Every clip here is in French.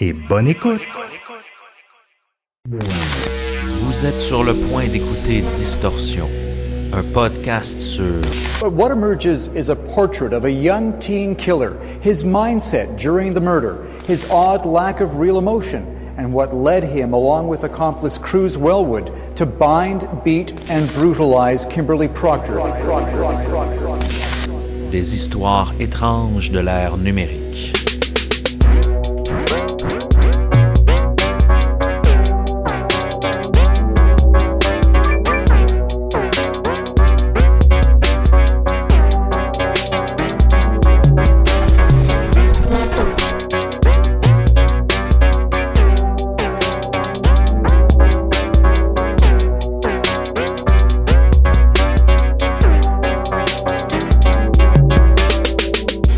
et bonne écoute. Vous êtes sur le point d'écouter Distorsion, un podcast sur But what emerges is a portrait of a young teen killer, his mindset during the murder, his odd lack of real emotion, and what led him, along with accomplice Cruz Wellwood, to bind, beat, and brutalize Kimberly Proctor. des histoires étranges de l'ère numérique.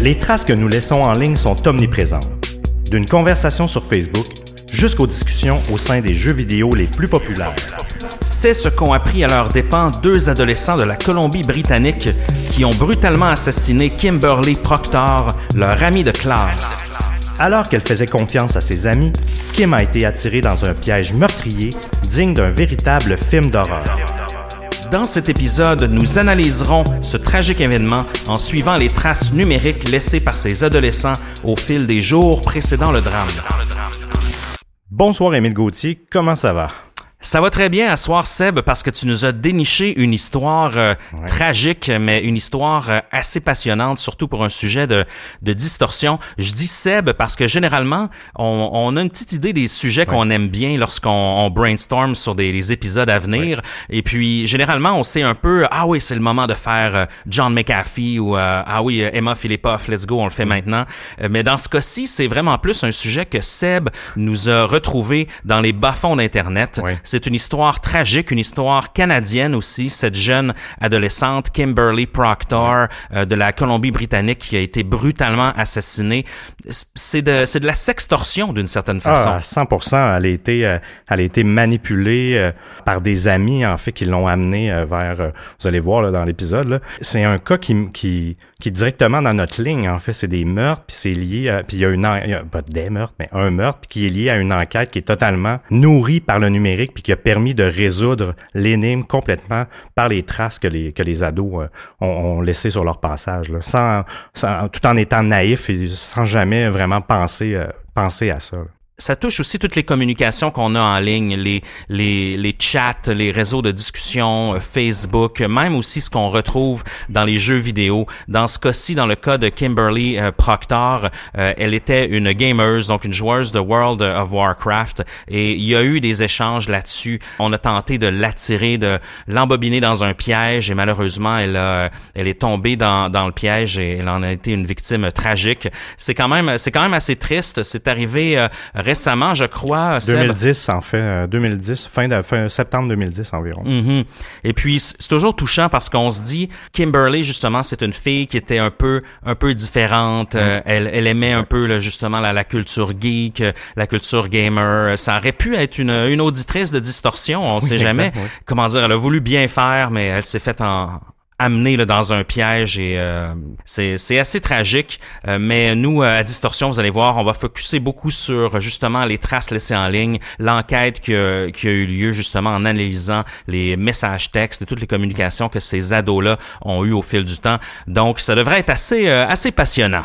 Les traces que nous laissons en ligne sont omniprésentes. D'une conversation sur Facebook jusqu'aux discussions au sein des jeux vidéo les plus populaires. C'est ce qu'ont appris à leurs dépens deux adolescents de la Colombie-Britannique qui ont brutalement assassiné Kimberly Proctor, leur ami de classe. Alors qu'elle faisait confiance à ses amis, Kim a été attirée dans un piège meurtrier digne d'un véritable film d'horreur. Dans cet épisode, nous analyserons ce tragique événement en suivant les traces numériques laissées par ces adolescents au fil des jours précédant le drame. Bonsoir Émile Gauthier, comment ça va? Ça va très bien à soir, Seb, parce que tu nous as déniché une histoire euh, tragique, mais une histoire euh, assez passionnante, surtout pour un sujet de, de distorsion. Je dis Seb parce que généralement, on, on a une petite idée des sujets qu'on aime bien lorsqu'on on brainstorm sur des les épisodes à venir. Et puis, généralement, on sait un peu, ah oui, c'est le moment de faire euh, John McAfee ou ah oui, Emma Philippoff, let's go, on le fait maintenant. Mais dans ce cas-ci, c'est vraiment plus un sujet que Seb nous a retrouvé dans les bas-fonds d'Internet. C'est une histoire tragique, une histoire canadienne aussi. Cette jeune adolescente, Kimberly Proctor, euh, de la Colombie-Britannique, qui a été brutalement assassinée. C'est de, c'est de la sextorsion d'une certaine façon. Ah, à 100 Elle a été, euh, elle a été manipulée euh, par des amis, en fait, qui l'ont amenée vers, vous allez voir là, dans l'épisode, là. c'est un cas qui, qui, qui est directement dans notre ligne, en fait. C'est des meurtres, puis c'est lié, à- puis il y a une, en- il y a pas des meurtres, mais un meurtre, puis qui est lié à une enquête qui est totalement nourrie par le numérique, puis qui a permis de résoudre l'énigme complètement par les traces que les, que les ados euh, ont, ont laissées sur leur passage, là, sans, sans- tout en étant naïfs et sans jamais vraiment penser, euh, penser à ça. là. Ça touche aussi toutes les communications qu'on a en ligne, les, les, les chats, les réseaux de discussion, euh, Facebook, même aussi ce qu'on retrouve dans les jeux vidéo. Dans ce cas-ci, dans le cas de Kimberly euh, Proctor, euh, elle était une gameuse, donc une joueuse de World of Warcraft, et il y a eu des échanges là-dessus. On a tenté de l'attirer, de l'embobiner dans un piège, et malheureusement, elle, a, elle est tombée dans, dans le piège et elle en a été une victime tragique. C'est quand même, c'est quand même assez triste. C'est arrivé récemment, je crois. Seb. 2010, en fait, 2010, fin, de, fin septembre 2010 environ. Mhm. Et puis c'est toujours touchant parce qu'on se dit Kimberly justement, c'est une fille qui était un peu un peu différente. Euh, elle, elle aimait un peu là, justement la, la culture geek, euh, la culture gamer. Ça aurait pu être une, une auditrice de distorsion. On sait jamais. oui. Comment dire Elle a voulu bien faire, mais elle s'est faite en amener là, dans un piège et euh, c'est assez tragique. Euh, mais nous, euh, à Distorsion, vous allez voir, on va focuser beaucoup sur justement les traces laissées en ligne, l'enquête qui a, eu lieu justement en analysant les messages textes et toutes les communications que ces ados-là ont eu au fil du temps. Donc, ça devrait être assez, assez passionnant.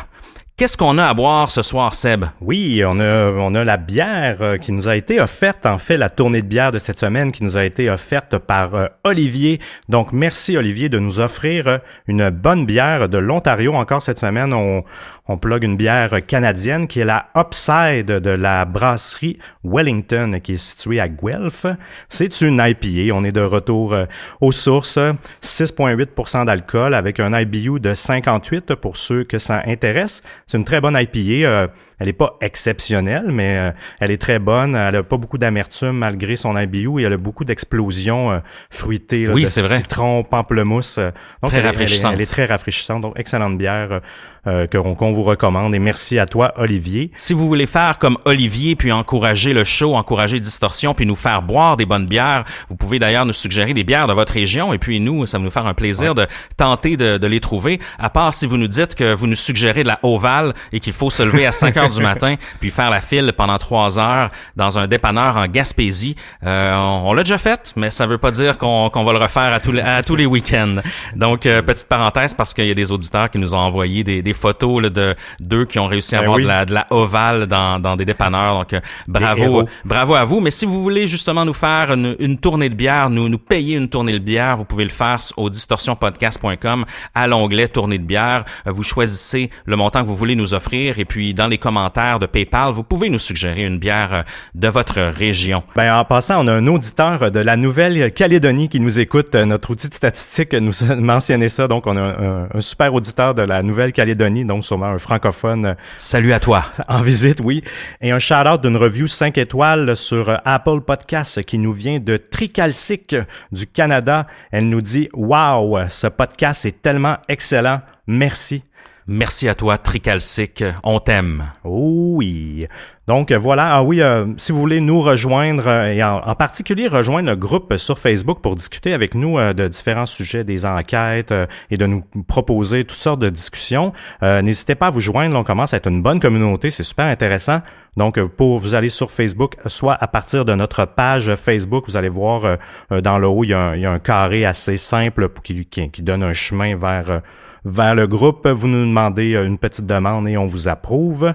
Qu'est-ce qu'on a à boire ce soir, Seb? Oui, on a, on a la bière euh, qui nous a été offerte, en fait, la tournée de bière de cette semaine qui nous a été offerte par euh, Olivier. Donc, merci Olivier de nous offrir euh, une bonne bière de l'Ontario. Encore cette semaine, on, on plug une bière canadienne qui est la Upside de la brasserie Wellington qui est située à Guelph. C'est une IPA. On est de retour euh, aux sources. 6,8% d'alcool avec un IBU de 58 pour ceux que ça intéresse. C'est une très bonne IPA. Elle n'est pas exceptionnelle, mais euh, elle est très bonne. Elle a pas beaucoup d'amertume malgré son IBU et elle a beaucoup d'explosions euh, fruitées. là, Oui, c'est vrai. Citron, pamplemousse. euh, donc Très elle est- rafraîchissante. Elle est, elle est très rafraîchissante. Donc, excellente bière euh, euh, que- qu'on vous recommande. Et merci à toi, Olivier. Si vous voulez faire comme Olivier, puis encourager le show, encourager Distorsion, puis nous faire boire des bonnes bières, vous pouvez d'ailleurs nous suggérer des bières de votre région, et puis nous, ça va nous faire un plaisir de tenter de, de les trouver, à part si vous nous dites que vous nous suggérez de la Oval et qu'il faut se lever à 5 heures du matin, puis faire la file pendant 3 heures dans un dépanneur en Gaspésie. Euh, on on l'a déjà fait, mais ça veut pas dire qu'on va le refaire à tous les, à tous les week-ends. Donc, euh, petite parenthèse, parce qu'il y a des auditeurs qui nous ont envoyé des, des photos là, de d'eux qui ont réussi à Ben avoir oui. de la de la ovale dans, dans des dépanneurs. Donc, euh, bravo, bravo à vous. Mais si vous voulez justement nous faire une, une tournée de bière, nous, nous payer une tournée de bière, vous pouvez le faire au distorsionpodcast.com à l'onglet tournée de bière. Euh, Vous choisissez le montant que vous voulez nous offrir et puis dans les commentaires de PayPal, vous pouvez nous suggérer une bière euh, de votre région. Ben, en passant, on a un auditeur de la Nouvelle-Calédonie qui nous écoute. Euh, Notre outil de statistique nous a mentionné ça. Donc, on a un, un super auditeur de la Nouvelle-Calédonie, donc sûrement un francophone euh, Salut à toi. en visite, oui. Et un shout-out d'une review 5 étoiles sur Apple Podcast qui nous vient de Tricalcic du Canada. Elle nous dit « Wow, ce podcast est tellement excellent. Merci. » Merci à toi, Tricalcic. On t'aime. Oh oui. Donc voilà, ah oui, euh, si vous voulez nous rejoindre euh, et en, particulier rejoindre le groupe sur Facebook pour discuter avec nous euh, de différents sujets, des enquêtes et de nous proposer toutes sortes de discussions, n'hésitez pas à vous joindre. On commence à être une bonne communauté, c'est super intéressant. Donc pour vous aller sur Facebook, soit à partir de notre page Facebook, vous allez voir dans le haut, il y, a un, carré assez simple qui, donne un chemin vers vers le groupe. Vous nous demandez euh, une petite demande et on vous approuve.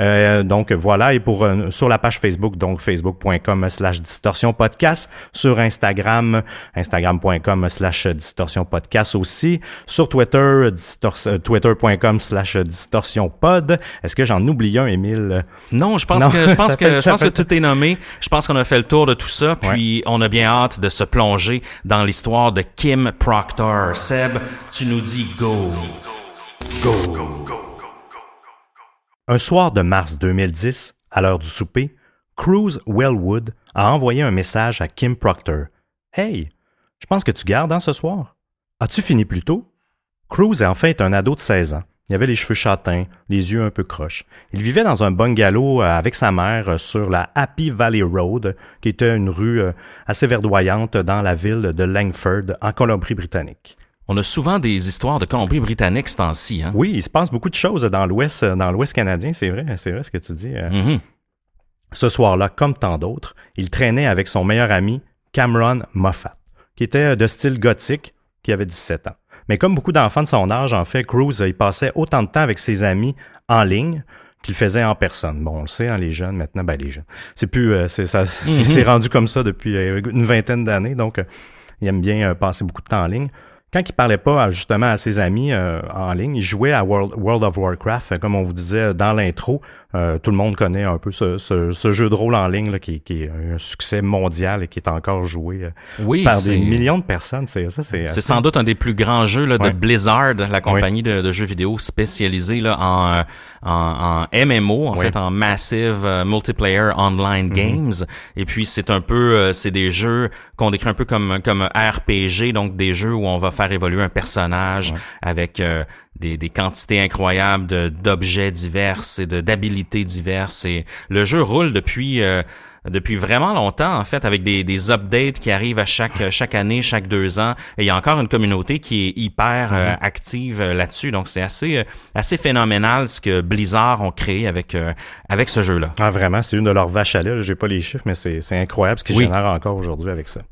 Euh, donc voilà, et pour euh, sur la page Facebook, donc facebook.com slash distorsion podcast, sur Instagram, instagram.com slash distorsion podcast aussi, sur Twitter, euh, twitter.com slash distorsion pod. Est-ce que j'en oublie un, Émile? Non, je pense Non, que je pense que fait- je pense fait- que tout est nommé. Je pense qu'on a fait le tour de tout ça, puis on a bien hâte de se plonger dans l'histoire de Kim Proctor. Seb, tu nous dis go. Un soir de mars 2010, à l'heure du souper, Cruz Wellwood a envoyé un message à Kim Proctor. Hey, je pense que tu gardes hein, ce soir. As-tu fini plus tôt? Cruz est en fait un ado de 16 ans. Il avait les cheveux châtains, les yeux un peu croches. Il vivait dans un bungalow euh, avec sa mère euh, sur la Happy Valley Road, qui était une rue euh, assez verdoyante dans la ville de Langford, en Colombie-Britannique. On a souvent des histoires de Colombie-Britannique ce temps-ci. Hein? Oui, il se passe beaucoup de choses dans l'Ouest, euh, dans l'Ouest canadien, c'est vrai, c'est vrai ce que tu dis. euh. Mhm. Ce soir-là, comme tant d'autres, il traînait avec son meilleur ami Cameron Moffat, qui était de style gothique, qui avait 17 ans. Mais comme beaucoup d'enfants de son âge, en fait, Cruz, il passait autant de temps avec ses amis en ligne qu'il faisait en personne. Bon, on le sait, hein, les jeunes, maintenant, ben les jeunes. C'est plus, euh, c'est, ça, c'est rendu comme ça depuis euh, une vingtaine d'années, donc euh, il aime bien euh, passer beaucoup de temps en ligne. Quand il parlait pas justement à ses amis euh, en ligne, il jouait à World, World of Warcraft, comme on vous disait dans l'intro. Euh, tout le monde connaît un peu ce, ce, ce jeu de rôle en ligne là, qui, qui, est un succès mondial et qui est encore joué euh, oui, par des millions de personnes. C'est ça, c'est. C'est sans doute un des plus grands jeux là, de Blizzard, la compagnie de, de, jeux vidéo spécialisée là, en, en, en MMO, en fait, en massive euh, multiplayer online mm-hmm. games. Et puis c'est un peu, c'est des jeux qu'on décrit un peu comme comme RPG, donc des jeux où on va faire évoluer un personnage avec des, des, quantités incroyables d'objets divers et d'habilités diverses. Et le jeu roule depuis euh, depuis vraiment longtemps en fait avec des, des updates qui arrivent à chaque chaque année, chaque deux ans. Et il y a encore une communauté qui est hyper euh, mm-hmm. active euh, là-dessus. Donc c'est assez assez phénoménal ce que Blizzard ont créé avec avec ce jeu-là. Ah vraiment, c'est une de leurs vaches à lait. J'ai pas les chiffres, mais c'est incroyable ce qu'ils génèrent encore aujourd'hui avec ça.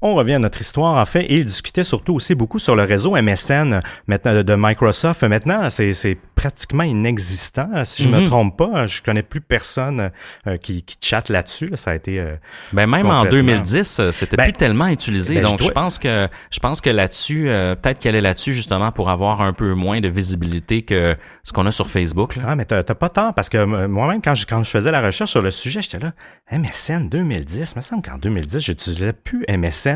On revient à notre histoire, en fait, et il discutait surtout aussi beaucoup sur le réseau MSN maintenant, de Microsoft. Maintenant, c'est pratiquement inexistant, si je me mhm. trompe pas. Je connais plus personne euh, qui, qui chatte là-dessus. Ça a été. Euh, ben même en 2010, euh, c'était ben, plus tellement utilisé. Ben, donc je, pense que je pense que là-dessus, peut-être qu'elle est là-dessus justement pour avoir un peu moins de visibilité que ce qu'on a sur Facebook. Là. Ah, mais t'as pas tort parce que moi-même quand je quand je faisais la recherche sur le sujet, j'étais là MSN 2010. Il me semble qu'en 2010, j'utilisais plus MSN.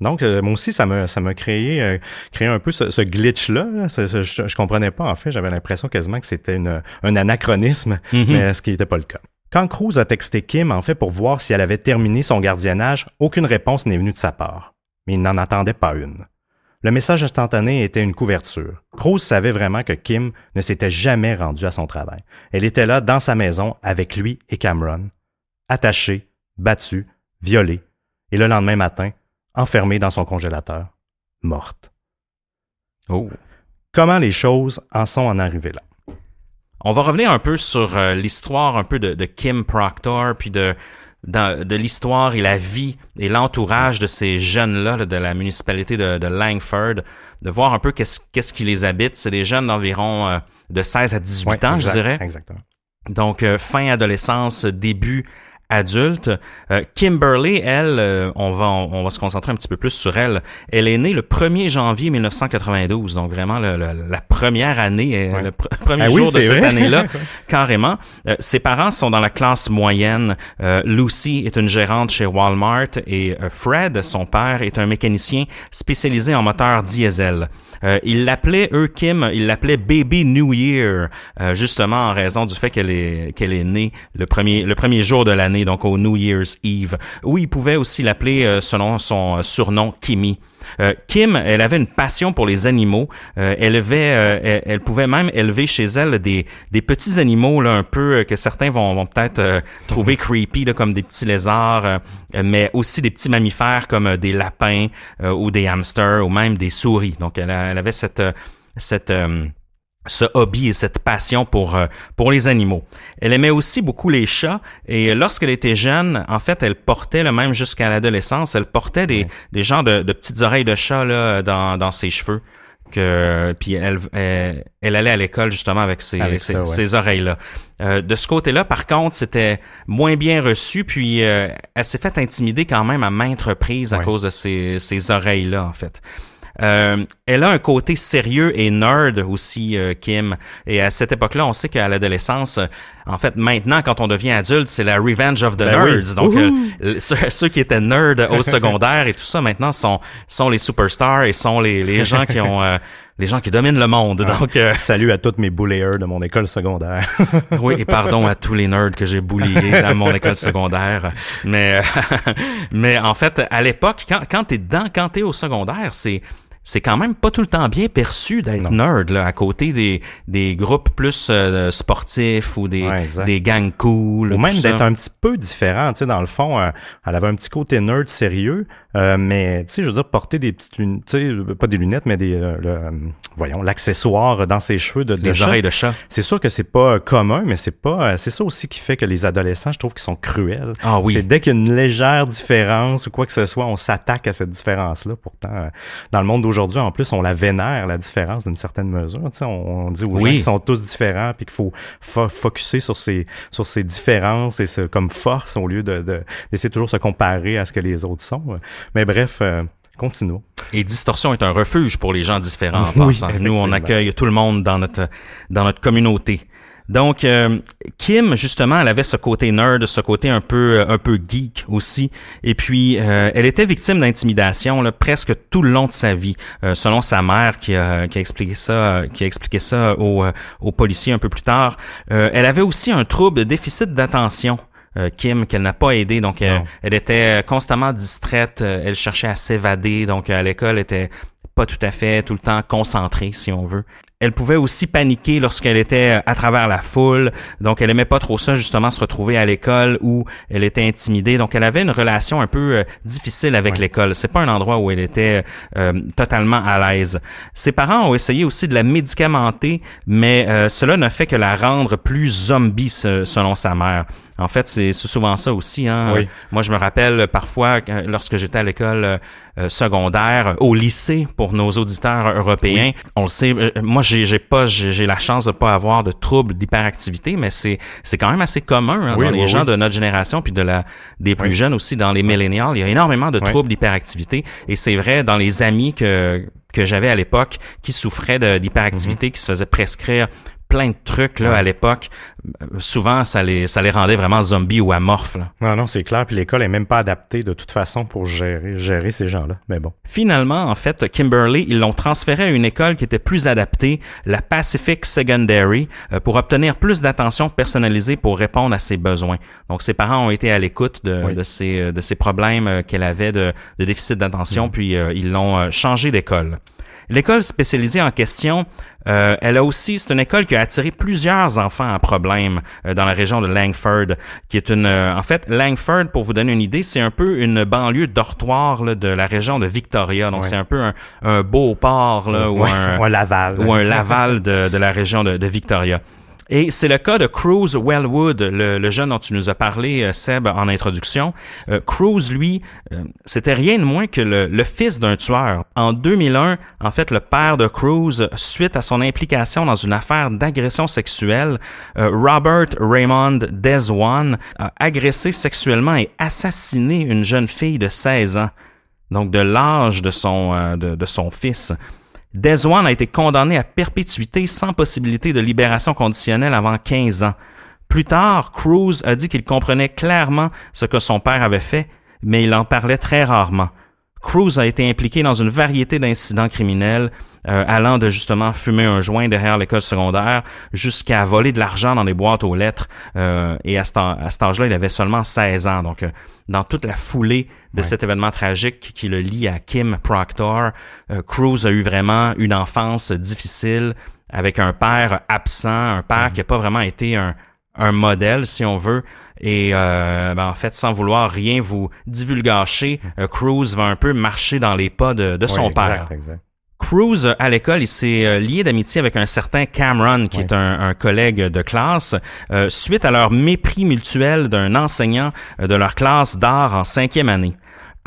Donc moi aussi, ça m'a ça m'a créé créé un peu ce, glitch là. Je, je, comprenais pas en fait. J'avais l'impression l'impression quasiment que c'était un anachronisme, mhm. mais ce qui n'était pas le cas. Quand Cruz a texté Kim, en fait, pour voir si elle avait terminé son gardiennage, aucune réponse n'est venue de sa part. Mais il n'en attendait pas une. Le message instantané était une couverture. Cruz savait vraiment que Kim ne s'était jamais rendue à son travail. Elle était là, dans sa maison, avec lui et Cameron, attachée, battue, violée, et le lendemain matin, enfermée dans son congélateur, morte. Oh comment les choses en sont en arrivées là? On va revenir un peu sur euh, l'histoire un peu de, Kim Proctor, puis de, de, l'histoire et la vie et l'entourage de ces jeunes-là de la municipalité de, Langford, de voir un peu qu'est-ce qu'est-ce qui les habite. C'est des jeunes d'environ euh, de 16 à 18 ans, je dirais. Exactement. Donc, euh, fin adolescence, début adulte. Euh, Kimberly, elle, euh, on va on, va se concentrer un petit peu plus sur elle. Elle est née le 1er janvier 1992, donc vraiment la première année, euh, le premier ah jour de cette année-là, carrément. ses parents sont dans la classe moyenne. Lucy est une gérante chez Walmart et Fred, son père, est un mécanicien spécialisé en moteurs diesel. Euh, ils l'appelaient, eux, Kim, ils l'appelaient Baby New Year, justement en raison du fait qu'elle est qu'elle est née le premier le premier jour de l'année donc au New Year's Eve, où il pouvait aussi l'appeler euh, selon son euh, surnom Kimmy. Euh, Kim, elle avait une passion pour les animaux. elle, avait, elle, pouvait même élever chez elle des, des petits animaux là, un peu que certains vont, vont peut-être trouver creepy, là, comme des petits lézards, mais aussi des petits mammifères comme des lapins ou des hamsters ou même des souris. Donc elle, elle avait cette cette ce hobby et cette passion pour euh, pour les animaux. Elle aimait aussi beaucoup les chats et lorsqu'elle était jeune, en fait, elle portait le même jusqu'à l'adolescence, elle portait des des genres de, de, petites oreilles de chat là dans dans ses cheveux que puis elle, elle, allait à l'école justement avec ces, ces, oreilles là. Euh, de ce côté-là, par contre, c'était moins bien reçu puis euh, elle s'est fait intimider quand même à maintes reprises à cause de ces, ces oreilles là en fait. Euh, elle a un côté sérieux et nerd aussi, euh, Kim. Et à cette époque-là, on sait qu'à l'adolescence, en fait, maintenant, quand on devient adulte, c'est la revenge of the ben nerds. Donc, euh, ceux, qui étaient nerds au secondaire et tout ça, maintenant, sont sont les superstars et sont les, les gens qui ont les gens qui dominent le monde. Donc, salut à toutes mes bulliers de mon école secondaire. oui, et pardon à tous les nerds que j'ai bulliés à mon école secondaire. Mais, mais en fait, à l'époque, quand, quand t'es dedans, quand t'es au secondaire, c'est, c'est quand même pas tout le temps bien perçu d'être nerd là, à côté des, des groupes plus euh, sportifs ou des, des gangs cool. Ou même d'être un petit peu différent. Tu sais, dans le fond, euh, elle avait un petit côté nerd sérieux, euh, mais tu sais, je veux dire, porter des petites lunettes, tu sais, pas des lunettes, mais des, le, voyons, l'accessoire dans ses cheveux de, de Les oreilles de chat. C'est sûr que c'est pas commun, mais c'est pas, c'est ça aussi qui fait que les adolescents, je trouve qu'ils sont cruels. Ah oui. C'est dès qu'il y a une légère différence ou quoi que ce soit, on s'attaque à cette différence-là. Pourtant, dans le monde d'aujourd'hui, aujourd'hui, en plus, on la vénère, la différence d'une certaine mesure. Tu sais, on, dit aux gens qu'ils sont tous différents puis qu'il faut fo focuser sur ces, sur ces différences et ce, comme force au lieu de, d'essayer toujours de se comparer à ce que les autres sont. Mais bref, euh, continuons. Et Distorsion est un refuge pour les gens différents en passant. Nous, on accueille tout le monde dans notre, dans notre communauté. Donc, euh, Kim, justement, elle avait ce côté nerd, ce côté un peu un peu geek aussi. Et puis, elle était victime d'intimidation presque tout le long de sa vie, selon sa mère qui a, qui a expliqué ça, qui a expliqué ça aux, aux policiers un peu plus tard. elle avait aussi un trouble de déficit d'attention. Kim qu'elle n'a pas aidé donc elle était constamment distraite elle cherchait à s'évader donc à l'école était pas tout à fait tout le temps concentrée si on veut elle pouvait aussi paniquer lorsqu'elle était euh, à travers la foule. Donc, elle aimait pas trop ça, justement, se retrouver à l'école où elle était intimidée. Donc, elle avait une relation un peu euh, difficile avec l'école. C'est pas un endroit où elle était euh, totalement à l'aise. Ses parents ont essayé aussi de la médicamenter, mais cela ne fait que la rendre plus zombie, selon sa mère. En fait, c'est souvent ça aussi. Hein? Moi, je me rappelle parfois lorsque j'étais à l'école euh, euh, secondaire, au lycée pour nos auditeurs européens. On le sait. Euh, moi, j'ai pas, j'ai la chance de pas avoir de troubles d'hyperactivité, mais c'est c'est quand même assez commun hein, dans les gens de notre génération puis de la des plus jeunes aussi dans les millennials. Il y a énormément de troubles d'hyperactivité et c'est vrai dans les amis que que j'avais à l'époque qui souffraient d'hyperactivité, mm-hmm. qui se faisaient prescrire plein de trucs là à l'époque. Souvent, ça les ça les rendait vraiment zombies ou amorphes. Là. Non, non, c'est clair. Puis l'école est même pas adaptée de toute façon pour gérer gérer ces gens-là. Mais bon. Finalement, en fait, Kimberly, ils l'ont transféré à une école qui était plus adaptée, la Pacific Secondary, euh, pour obtenir plus d'attention personnalisée pour répondre à ses besoins. Donc, ses parents ont été à l'écoute de, de ces euh, de ces problèmes euh, qu'elle avait de, de déficit d'attention, mm. puis ils l'ont changé d'école. L'école spécialisée en question, euh, elle a aussi, c'est une école qui a attiré plusieurs enfants à problème euh, dans la région de Langford, qui est une, euh, en fait, Langford, pour vous donner une idée, c'est un peu une banlieue dortoir de la région de Victoria. Donc c'est un peu un, beau port là, ou, un, Laval, ou un Laval de, la région de Victoria. Et c'est le cas de Cruz Wellwood, le, jeune dont tu nous as parlé, euh, Seb, en introduction. Euh, Cruz, lui, euh, c'était rien de moins que le, fils d'un tueur. En 2001, en fait, le père de Cruz, suite à son implication dans une affaire d'agression sexuelle, Robert Raymond Deswan a agressé sexuellement et assassiné une jeune fille de 16 ans, donc de l'âge de son, de son fils. Deswan a été condamné à perpétuité sans possibilité de libération conditionnelle avant 15 ans. Plus tard, Cruz a dit qu'il comprenait clairement ce que son père avait fait, mais il en parlait très rarement. Cruz a été impliqué dans une variété d'incidents criminels, euh, allant de justement fumer un joint derrière l'école secondaire jusqu'à voler de l'argent dans des boîtes aux lettres. Euh, et à, cet, âge-là, il avait seulement 16 ans. Donc, euh, dans toute la foulée de cet événement tragique qui le lie à Kim Proctor, Cruz a eu vraiment une enfance difficile avec un père absent, un père mm-hmm. qui n'a pas vraiment été un, un modèle, si on veut. Et euh, ben, en fait, sans vouloir rien vous divulgacher, euh, Cruz va un peu marcher dans les pas de, son père. Cruz, à l'école, il s'est euh, lié d'amitié avec un certain Cameron, qui est un, collègue de classe, suite à leur mépris mutuel d'un enseignant de leur classe d'art en cinquième année.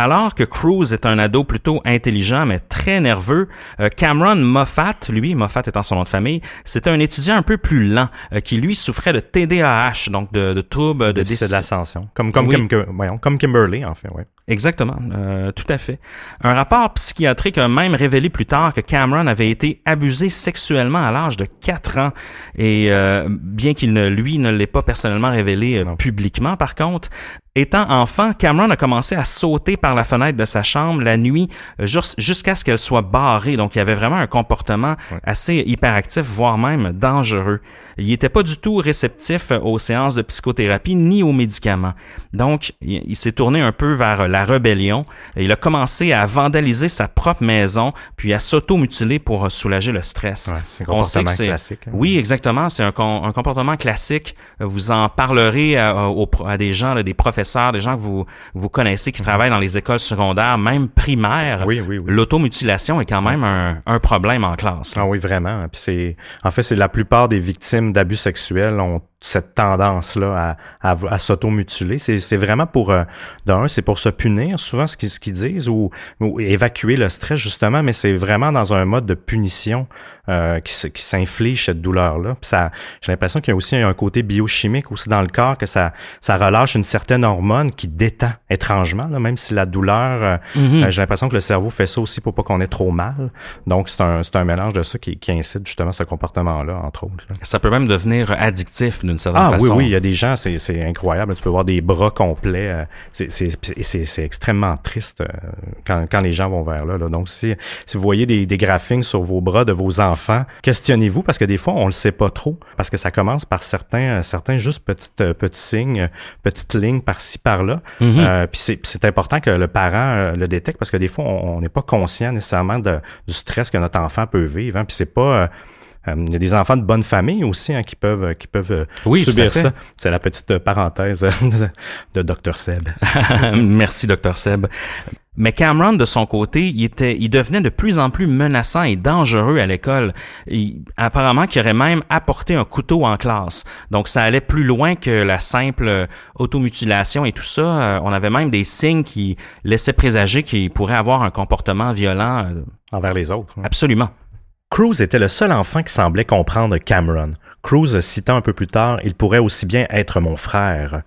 Alors que Cruz est un ado plutôt intelligent mais très nerveux, euh, Cameron Moffat, lui, Moffat étant son nom de famille, c'était un étudiant un peu plus lent euh, qui lui souffrait de TDAH, donc de, de troubles de déficit d'ascension, comme comme, comme, comme Kimberly en fait, ouais. Exactement, euh, tout à fait. Un rapport psychiatrique a même révélé plus tard que Cameron avait été abusé sexuellement à l'âge de 4 ans. Et euh, bien qu'il ne lui ne l'ait pas personnellement révélé euh, publiquement, par contre, Étant enfant, Cameron a commencé à sauter par la fenêtre de sa chambre la nuit jusqu'à ce qu'elle soit barrée. Donc, il y avait vraiment un comportement assez hyperactif, voire même dangereux. Il n'était pas du tout réceptif aux séances de psychothérapie ni aux médicaments. Donc, il, s'est tourné un peu vers la rébellion. Et il a commencé à vandaliser sa propre maison, puis à s'auto-mutiler pour soulager le stress. c'est un comportement classique. Hein. Oui, exactement. C'est un, comportement classique. Vous en parlerez à, des gens, des professeurs, des gens que vous, vous connaissez qui mhm. travaillent dans les écoles secondaires, même primaires. Oui, oui, oui. L'automutilation est quand même un, problème en classe. Ah oui, vraiment. Puis c'est, en fait, c'est la plupart des victimes d'abus sexuels ont cette tendance-là à, à, à s'automutiler. C'est vraiment pour, euh, d'un, c'est pour se punir, souvent ce qu'ils ce qu'ils disent, ou, ou, évacuer le stress, justement, mais c'est vraiment dans un mode de punition euh, qui, qui s'inflige cette douleur-là. ça, j'ai l'impression qu'il y a aussi un côté biochimique aussi dans le corps, que ça, ça relâche une certaine hormone qui détend étrangement, là, même si la douleur, euh, mm-hmm. euh, j'ai l'impression que le cerveau fait ça aussi pour pas qu'on ait trop mal. Donc, c'est un, un mélange de ça qui, qui incite justement ce comportement-là, entre autres. Ça peut même devenir addictif d'une certaine ah, façon. oui, oui, il y a des gens, c'est incroyable. Tu peux voir des bras complets. Euh, c'est extrêmement triste euh, quand, quand les gens vont vers là. là. Donc, si, si vous voyez des, des graphiques sur vos bras de vos enfants, questionnez-vous parce que des fois, on le sait pas trop parce que ça commence par certains, euh, certains juste petites, petits signes, petites lignes par-ci, par-là. Mm-hmm. euh, puis c'est important que le parent le détecte parce que des fois, on n'est pas conscient nécessairement de, du stress que notre enfant peut vivre. Hein. Puis c'est pas euh, il y a des enfants de bonne famille aussi hein, qui peuvent qui peuvent euh, oui, subir ça. C'est la petite parenthèse de, Dr Seb. Merci Dr Seb. Mais Cameron, de son côté, il était, il devenait de plus en plus menaçant et dangereux à l'école. Apparemment, qu'il aurait même apporté un couteau en classe. Donc, ça allait plus loin que la simple euh, automutilation et tout ça. On avait même des signes qui laissaient présager qu'il pourrait avoir un comportement violent envers les autres. Hein. Absolument. Cruz était le seul enfant qui semblait comprendre Cameron. Cruz citant un peu plus tard, il pourrait aussi bien être mon frère.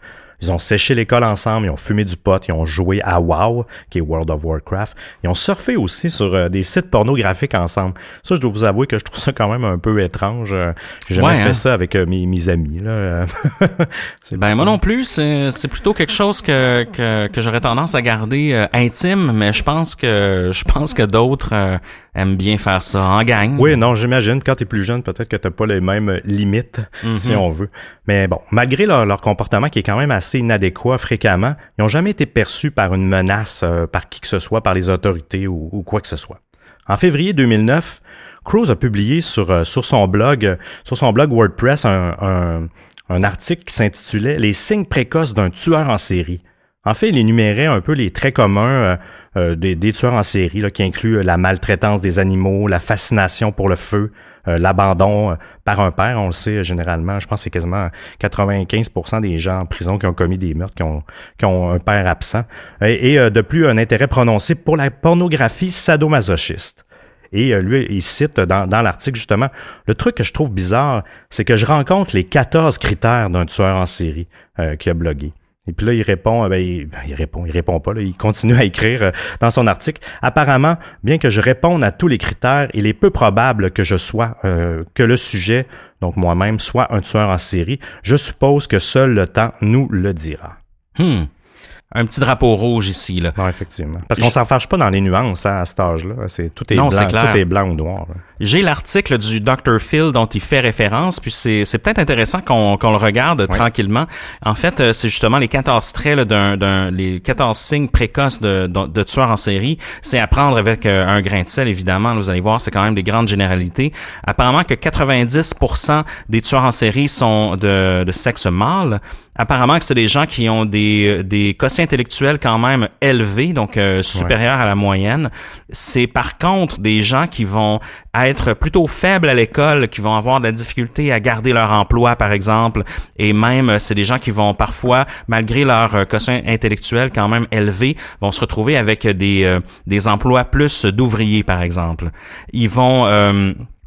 Ils ont séché l'école ensemble, ils ont fumé du pot, ils ont joué à WoW, qui est World of Warcraft. Ils ont surfé aussi sur euh, des sites pornographiques ensemble. Ça, je dois vous avouer que je trouve ça quand même un peu étrange. Euh, j'ai jamais fait hein? ça avec euh, mes, mes, amis. Là. ben moi non plus, c'est plutôt quelque chose que, que, que j'aurais tendance à garder intime, mais je pense que je pense que d'autres aiment bien faire ça en gang. Oui, non, j'imagine. Quand tu es plus jeune, peut-être que tu pas les mêmes limites, si mhm. on veut. Mais bon, malgré leur, leur, comportement qui est quand même assez inadéquat fréquemment, ils n'ont jamais été perçus par une menace euh, par qui que ce soit, par les autorités ou, quoi que ce soit. En février 2009, Cruz a publié sur, euh, sur son blog, sur son blog WordPress un, un, article qui s'intitulait Les signes précoces d'un tueur en série. En fait, il énumérait un peu les traits communs euh, euh, des, tueurs en série, qui incluent la maltraitance des animaux, la fascination pour le feu, euh, l'abandon par un père. On le sait généralement, je pense que c'est quasiment 95% des gens en prison qui ont commis des meurtres, qui ont, un père absent. Et, de plus, un intérêt prononcé pour la pornographie sadomasochiste. Et lui, il cite dans, dans l'article justement, le truc que je trouve bizarre, c'est que je rencontre les 14 critères d'un tueur en série qui a blogué. Et puis là, il répond, euh, ben, ben, il, répond, il répond pas, là, il continue à écrire euh, dans son article. Apparemment, bien que je réponde à tous les critères, il est peu probable que je sois, euh, que le sujet, donc moi-même, soit un tueur en série. Je suppose que seul le temps nous le dira. Hmm un petit drapeau rouge ici. Là. Non, effectivement. Parce qu'on s'en fâche pas dans les nuances hein, à cet âge-là. C'est, tout, est blanc, tout est blanc ou noir. J'ai l'article du Dr. Phil dont il fait référence, puis c'est, c'est peut-être intéressant qu'on, qu'on le regarde tranquillement. En fait, euh, c'est justement les 14 traits d'un, d'un, les 14 signes précoces de, de, tueurs en série. C'est à prendre avec euh, un grain de sel, évidemment. Vous allez voir, c'est quand même des grandes généralités. Apparemment que 90% des tueurs en série sont de, de sexe mâle. Apparemment que c'est des gens qui ont des, des quotients intellectuels quand même élevés, donc euh, supérieurs à la moyenne. C'est par contre des gens qui vont être plutôt faibles à l'école, qui vont avoir de la difficulté à garder leur emploi, par exemple, et même euh, c'est des gens qui vont parfois, malgré leur euh, quotient intellectuel quand même élevé, vont se retrouver avec des, des emplois plus d'ouvriers, par exemple. Ils vont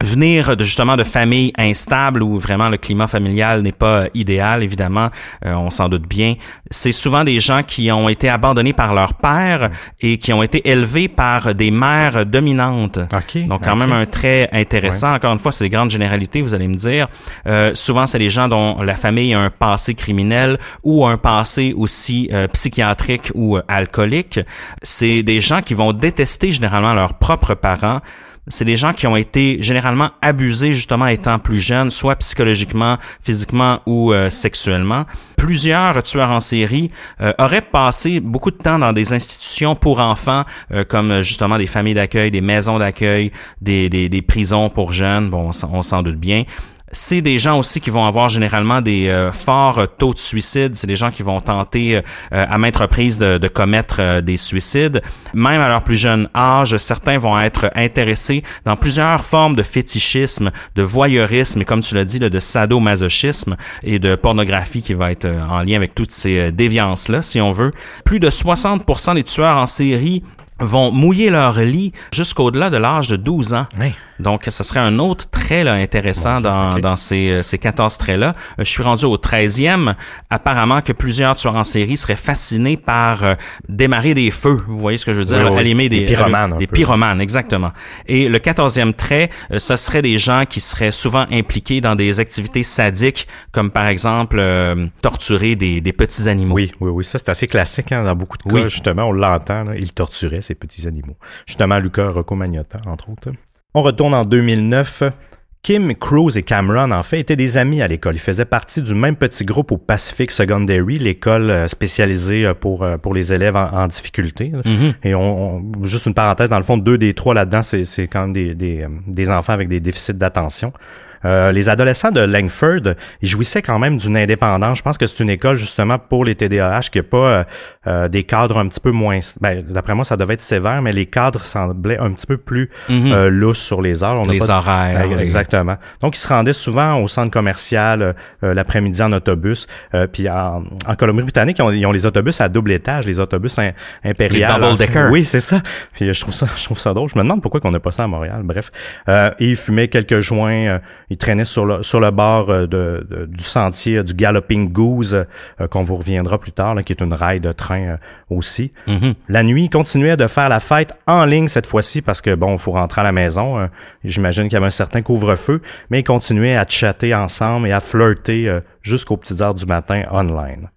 venir de justement de familles instables où vraiment le climat familial n'est pas idéal évidemment euh, on s'en doute bien. C'est souvent des gens qui ont été abandonnés par leur père et qui ont été élevés par des mères dominantes. Donc quand même un trait intéressant. Encore une fois c'est des grandes généralités vous allez me dire. Euh, souvent c'est des gens dont la famille a un passé criminel ou un passé aussi euh, psychiatrique ou alcoolique. C'est des gens qui vont détester généralement leurs propres parents c'est des gens qui ont été généralement abusés justement étant plus jeunes, soit psychologiquement, physiquement ou euh, sexuellement. Plusieurs tueurs en série euh, auraient passé beaucoup de temps dans des institutions pour enfants, euh, comme justement des familles d'accueil, des maisons d'accueil, des, des, prisons pour jeunes, bon, on s'en doute bien. C'est des gens aussi qui vont avoir généralement des euh, forts taux de suicide. C'est des gens qui vont tenter à maintes reprises de, commettre des suicides. Même à leur plus jeune âge, certains vont être intéressés dans plusieurs formes de fétichisme, de voyeurisme et comme tu l'as dit, de sadomasochisme et de pornographie qui va être en lien avec toutes ces déviances-là, si on veut. Plus de 60% des tueurs en série vont mouiller leur lit jusqu'au-delà de l'âge de 12 ans. Oui. Donc, ce serait un autre trait là, intéressant dans, dans ces, euh, ces 14 traits-là. Euh, je suis rendu au 13e. Apparemment que plusieurs tueurs en série seraient fascinés par euh, démarrer des feux. Vous voyez ce que je veux dire? Allumer des, des pyromanes. des pyromanes, exactement. Et le 14e trait, ce serait des gens qui seraient souvent impliqués dans des activités sadiques, comme par exemple torturer des, des, petits animaux. Oui, oui, oui. Ça, c'est assez classique hein, dans beaucoup de cas. Oui. Justement, on l'entend. Ils torturaient ces petits animaux. Justement, Luca Rocco Magnotta, entre autres. On retourne en 2009. Kim, Cruz et Cameron, en fait, étaient des amis à l'école. Ils faisaient partie du même petit groupe au Pacific Secondary, l'école euh, spécialisée euh, pour, euh, pour les élèves en, difficulté. Mm-hmm. Et on, juste une parenthèse, dans le fond, deux des trois là-dedans, c'est quand même des, des, des enfants avec des déficits d'attention. Euh, les adolescents de Langford, ils jouissaient quand même d'une indépendance. Je pense que c'est une école justement pour les TDAH qui n'a pas euh, euh, des cadres un petit peu moins... Ben, D'après moi, ça devait être sévère, mais les cadres semblaient un petit peu plus mm lousses sur les heures. On les pas horaires. exactement. Donc, ils se rendaient souvent au centre commercial l'après-midi en autobus. puis en, en Colombie-Britannique, ils, ils ont, les autobus à double étage, les autobus impériaux. double decker. Oui, c'est ça. Puis je trouve ça, je trouve ça drôle. Je me demande pourquoi qu'on n'a pas ça à Montréal. Bref. et ils fumaient quelques joints il traînait sur le, sur le bord euh, de, du sentier du Galloping Goose, euh, qu'on vous reviendra plus tard, qui est une rail de train euh, aussi. Mm-hmm. La nuit, il continuait de faire la fête en ligne cette fois-ci parce que, bon, il faut rentrer à la maison. J'imagine qu'il y avait un certain couvre-feu, mais ils continuaient à chatter ensemble et à flirter jusqu'aux petites heures du matin online.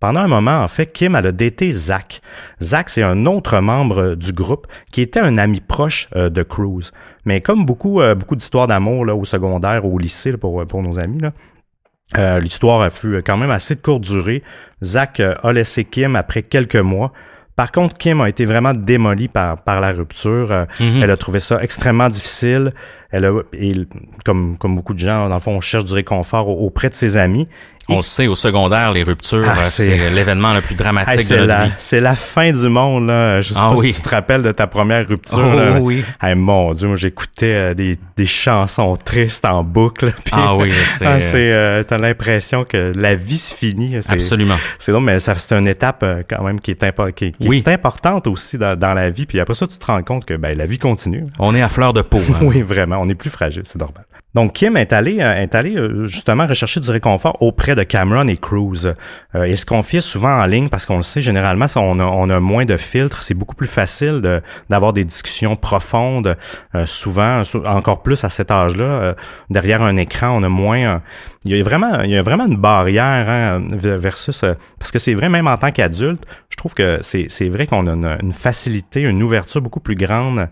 Pendant un moment, en fait, Kim a daté Zach. Zach, c'est un autre membre du groupe qui était un ami proche de Cruz. Mais comme beaucoup, euh, beaucoup d'histoires d'amour là, au secondaire ou au lycée pour, pour nos amis, là, euh, l'histoire a fut quand même assez de courte durée. Zach euh, a laissé Kim après quelques mois. Par contre, Kim a été vraiment démolie par, par la rupture. Mhm. Elle a trouvé ça extrêmement difficile. Elle a, et comme, comme beaucoup de gens, dans le fond, on cherche du réconfort auprès de ses amis. On le sait, au secondaire, les ruptures, ah, c'est l'événement le plus dramatique de notre vie. C'est la fin du monde, là. Je sais ah pas oui. si tu te rappelles de ta première rupture. Oh, là. oui. Hey, mon Dieu, moi, j'écoutais euh, des, des chansons tristes en boucle. Puis, ah oui, c'est... ah, euh, T'as l'impression que la vie se finit. Absolument. C'est donc, mais c'est une étape euh, quand même qui est, impo qui, qui oui. est importante aussi dans, dans, la vie. Puis après ça, tu te rends compte que ben, la vie continue. On est à fleur de peau. Hein. oui, vraiment. On est plus fragile, c'est normal. Donc, Kim est allé, est allé justement rechercher du réconfort auprès de Cameron et Cruz. Euh, il se confiait souvent en ligne parce qu'on le sait, généralement, on a, on a moins de filtres. C'est beaucoup plus facile d'avoir des discussions profondes. Euh, souvent, encore plus à cet âge-là, euh, derrière un écran, on a moins... il y a vraiment, il y a vraiment une barrière hein, versus... parce que c'est vrai, même en tant qu'adulte, je trouve que c'est, c'est vrai qu'on a une, une, facilité, une ouverture beaucoup plus grande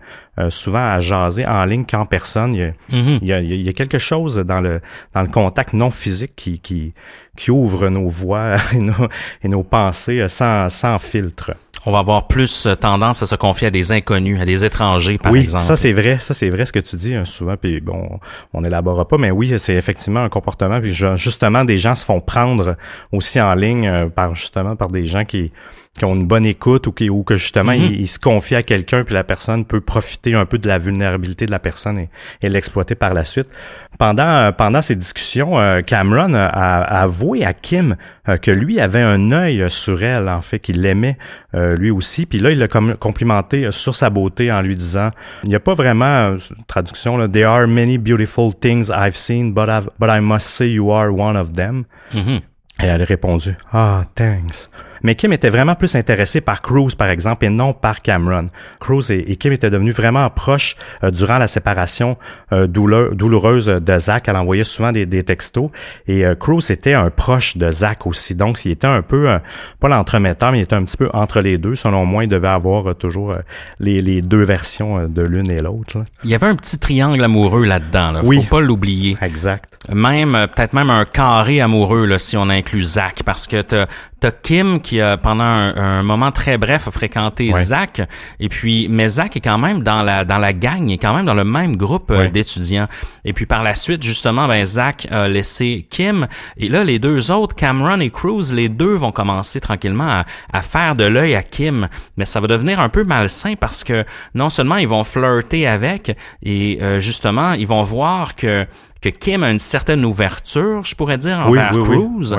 souvent à jaser en ligne qu'en personne. Il y, a, mm-hmm. il, y a, il y a quelque chose dans le, dans le contact non physique qui, qui, qui ouvre nos voix et nos, et nos pensées sans, sans filtre. On va avoir plus tendance à se confier à des inconnus, à des étrangers, par oui, exemple. ça c'est vrai, ça c'est vrai ce que tu dis hein, souvent, puis bon, on n'élaborera pas, mais oui, c'est effectivement un comportement, puis justement des gens se font prendre aussi en ligne par justement par des gens qui qui ont une bonne écoute ou, qui, ou que justement Mm-hmm. ils, ils, se confient à quelqu'un puis la personne peut profiter un peu de la vulnérabilité de la personne et, et l'exploiter par la suite. Pendant pendant ces discussions, euh, Cameron a, a, avoué à Kim euh, que lui avait un œil sur elle en fait qu'il l'aimait euh, lui aussi. Puis là il l'a complimenté sur sa beauté en lui disant il n'y a pas vraiment traduction là, there are many beautiful things I've seen but I've, but I must say you are one of them. Mm-hmm. Et elle a répondu ah thanks. Mais Kim était vraiment plus intéressé par Cruz, par exemple, et non par Cameron. Cruz et, et Kim étaient devenus vraiment proches euh, durant la séparation euh, douleur, douloureuse de Zach. Elle envoyait souvent des, des textos. Et euh, Cruz était un proche de Zach aussi. Donc, il était un peu, euh, pas l'entremetteur, mais il était un petit peu entre les deux. Selon moi, il devait avoir toujours les, les, deux versions de l'une et l'autre. Il y avait un petit triangle amoureux là-dedans. Là. Oui. Faut pas l'oublier. Exact. Même, peut-être même un carré amoureux, là, si on inclut Zach. Parce que t'as, t'as Kim qui qui a pendant un, moment très bref a fréquenté Zach. Et puis mais Zach est quand même dans la dans la gang, il est quand même dans le même groupe euh, d'étudiants. Et puis par la suite justement ben Zach a laissé Kim. Et là les deux autres Cameron et Cruz les deux vont commencer tranquillement à, à faire de l'œil à Kim, mais ça va devenir un peu malsain parce que non seulement ils vont flirter avec et euh, justement ils vont voir que que Kim a une certaine ouverture, je pourrais dire envers Cruz.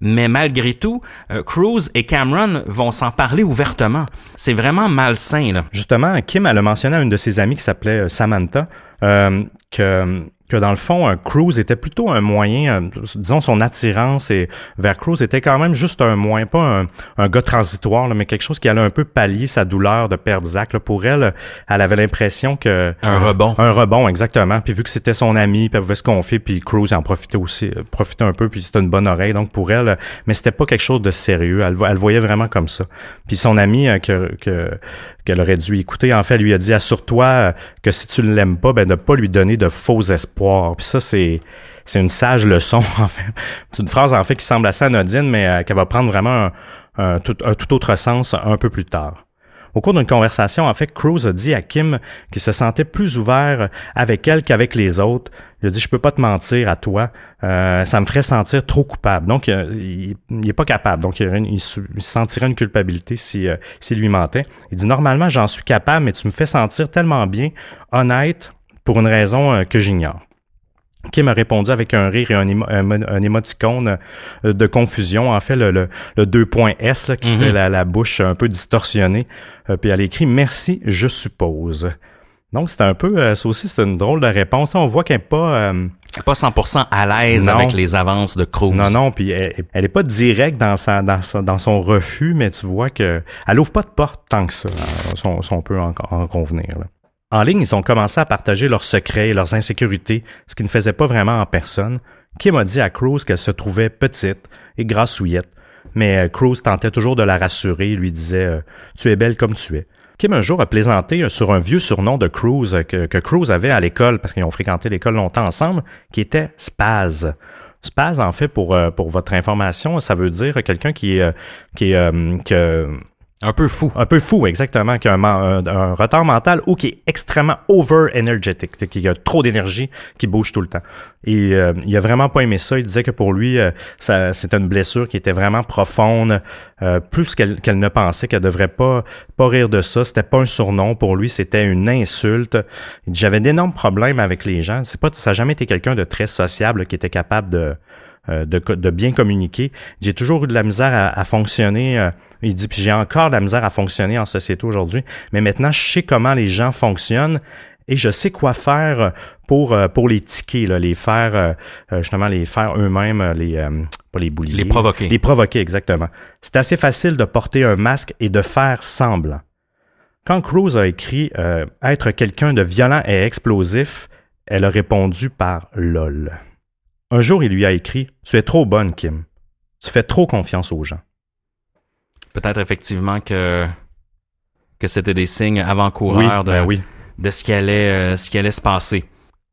Mais malgré tout, euh, Cruz et Cameron vont s'en parler ouvertement. C'est vraiment malsain. Là. Justement, Kim, elle a mentionné à une de ses amies qui s'appelait euh, Samantha euh, que que dans le fond, un cruise était plutôt un moyen, disons son attirance et vers cruise était quand même juste un moyen, pas un, un gars transitoire, mais quelque chose qui allait un peu pallier sa douleur de perdre Zach. Pour elle, elle avait l'impression que un rebond, un rebond exactement. Puis vu que c'était son ami, puis elle pouvait se confier, puis Cruise en profitait aussi, euh, profitait un peu, puis c'était une bonne oreille. Donc pour elle, mais c'était pas quelque chose de sérieux. Elle, elle voyait vraiment comme ça. Puis son ami euh, que, que qu'elle aurait dû écouter, en fait, lui a dit assure-toi euh, que si tu ne l'aimes pas, ben ne pas lui donner de faux espoirs. Puis ça, c'est c'est une sage leçon, en fait. C'est une phrase, en fait, qui semble assez anodine, mais euh, qu'elle va prendre vraiment un, tout, un tout autre sens un peu plus tard. Au cours d'une conversation, en fait, Cruz a dit à Kim qu'il se sentait plus ouvert avec elle qu'avec les autres. Il a dit, je peux pas te mentir à toi, euh, ça me ferait sentir trop coupable. Donc, euh, il, il est pas capable. Donc, il, sentirait une culpabilité si, euh, s'il lui mentait. Il dit, normalement, j'en suis capable, mais tu me fais sentir tellement bien, honnête, pour une raison que j'ignore. Kim a répondu avec un rire et un, un, émoticône euh, de confusion. En fait, le, le, le deux points S là, qui mhm. fait la, la, bouche un peu distorsionnée. Euh, puis elle écrit Merci, je suppose. Donc, c'est un peu, euh, ça aussi, c'est une drôle de réponse. On voit qu'elle n'est pas... pas 100% à l'aise avec les avances de Cruz. Non, non, puis elle, elle est pas directe dans sa, dans dans son refus, mais tu vois que elle ouvre pas de porte tant que ça, si on, peut en, en convenir. Là. En ligne, ils ont commencé à partager leurs secrets et leurs insécurités, ce qu'ils ne faisaient pas vraiment en personne. Kim a dit à Cruz qu'elle se trouvait petite et grassouillette, mais euh, Cruz tentait toujours de la rassurer lui disait euh, Tu es belle comme tu es. Kim un jour a plaisanté euh, sur un vieux surnom de Cruz que, Cruz avait à l'école, parce qu'ils ont fréquenté l'école longtemps ensemble, qui était Spaz. Spaz, en fait, pour, pour votre information, ça veut dire quelqu'un qui qui qui, un peu fou. Un peu fou, exactement, qui a un, retard mental ou qui est extrêmement over-energetic, qui a trop d'énergie, qui bouge tout le temps. Et euh, il a vraiment pas aimé ça. Il disait que pour lui, euh, c'était une blessure qui était vraiment profonde, euh, plus qu'elle, ne pensait, qu'elle devrait pas, pas rire de ça. C'était pas un surnom pour lui, c'était une insulte. J'avais d'énormes problèmes avec les gens. C'est pas, ça n'a jamais été quelqu'un de très sociable qui était capable de, de, de, bien communiquer. J'ai toujours eu de la misère à, à fonctionner il dit, puis j'ai encore de la misère à fonctionner en société aujourd'hui, mais maintenant, je sais comment les gens fonctionnent et je sais quoi faire pour euh, pour les tickets, là, les faire euh, euh, justement les faire eux-mêmes, les pas les boulier, les provoquer, les provoquer exactement. C'est assez facile de porter un masque et de faire semblant. Quand Cruz a écrit être quelqu'un de violent et explosif, elle a répondu par lol. Un jour, il lui a écrit Tu es trop bonne, Kim. Tu fais trop confiance aux gens peut-être effectivement que que c'était des signes avant-coureurs de, ben de ce qui allait euh, ce qui allait se passer.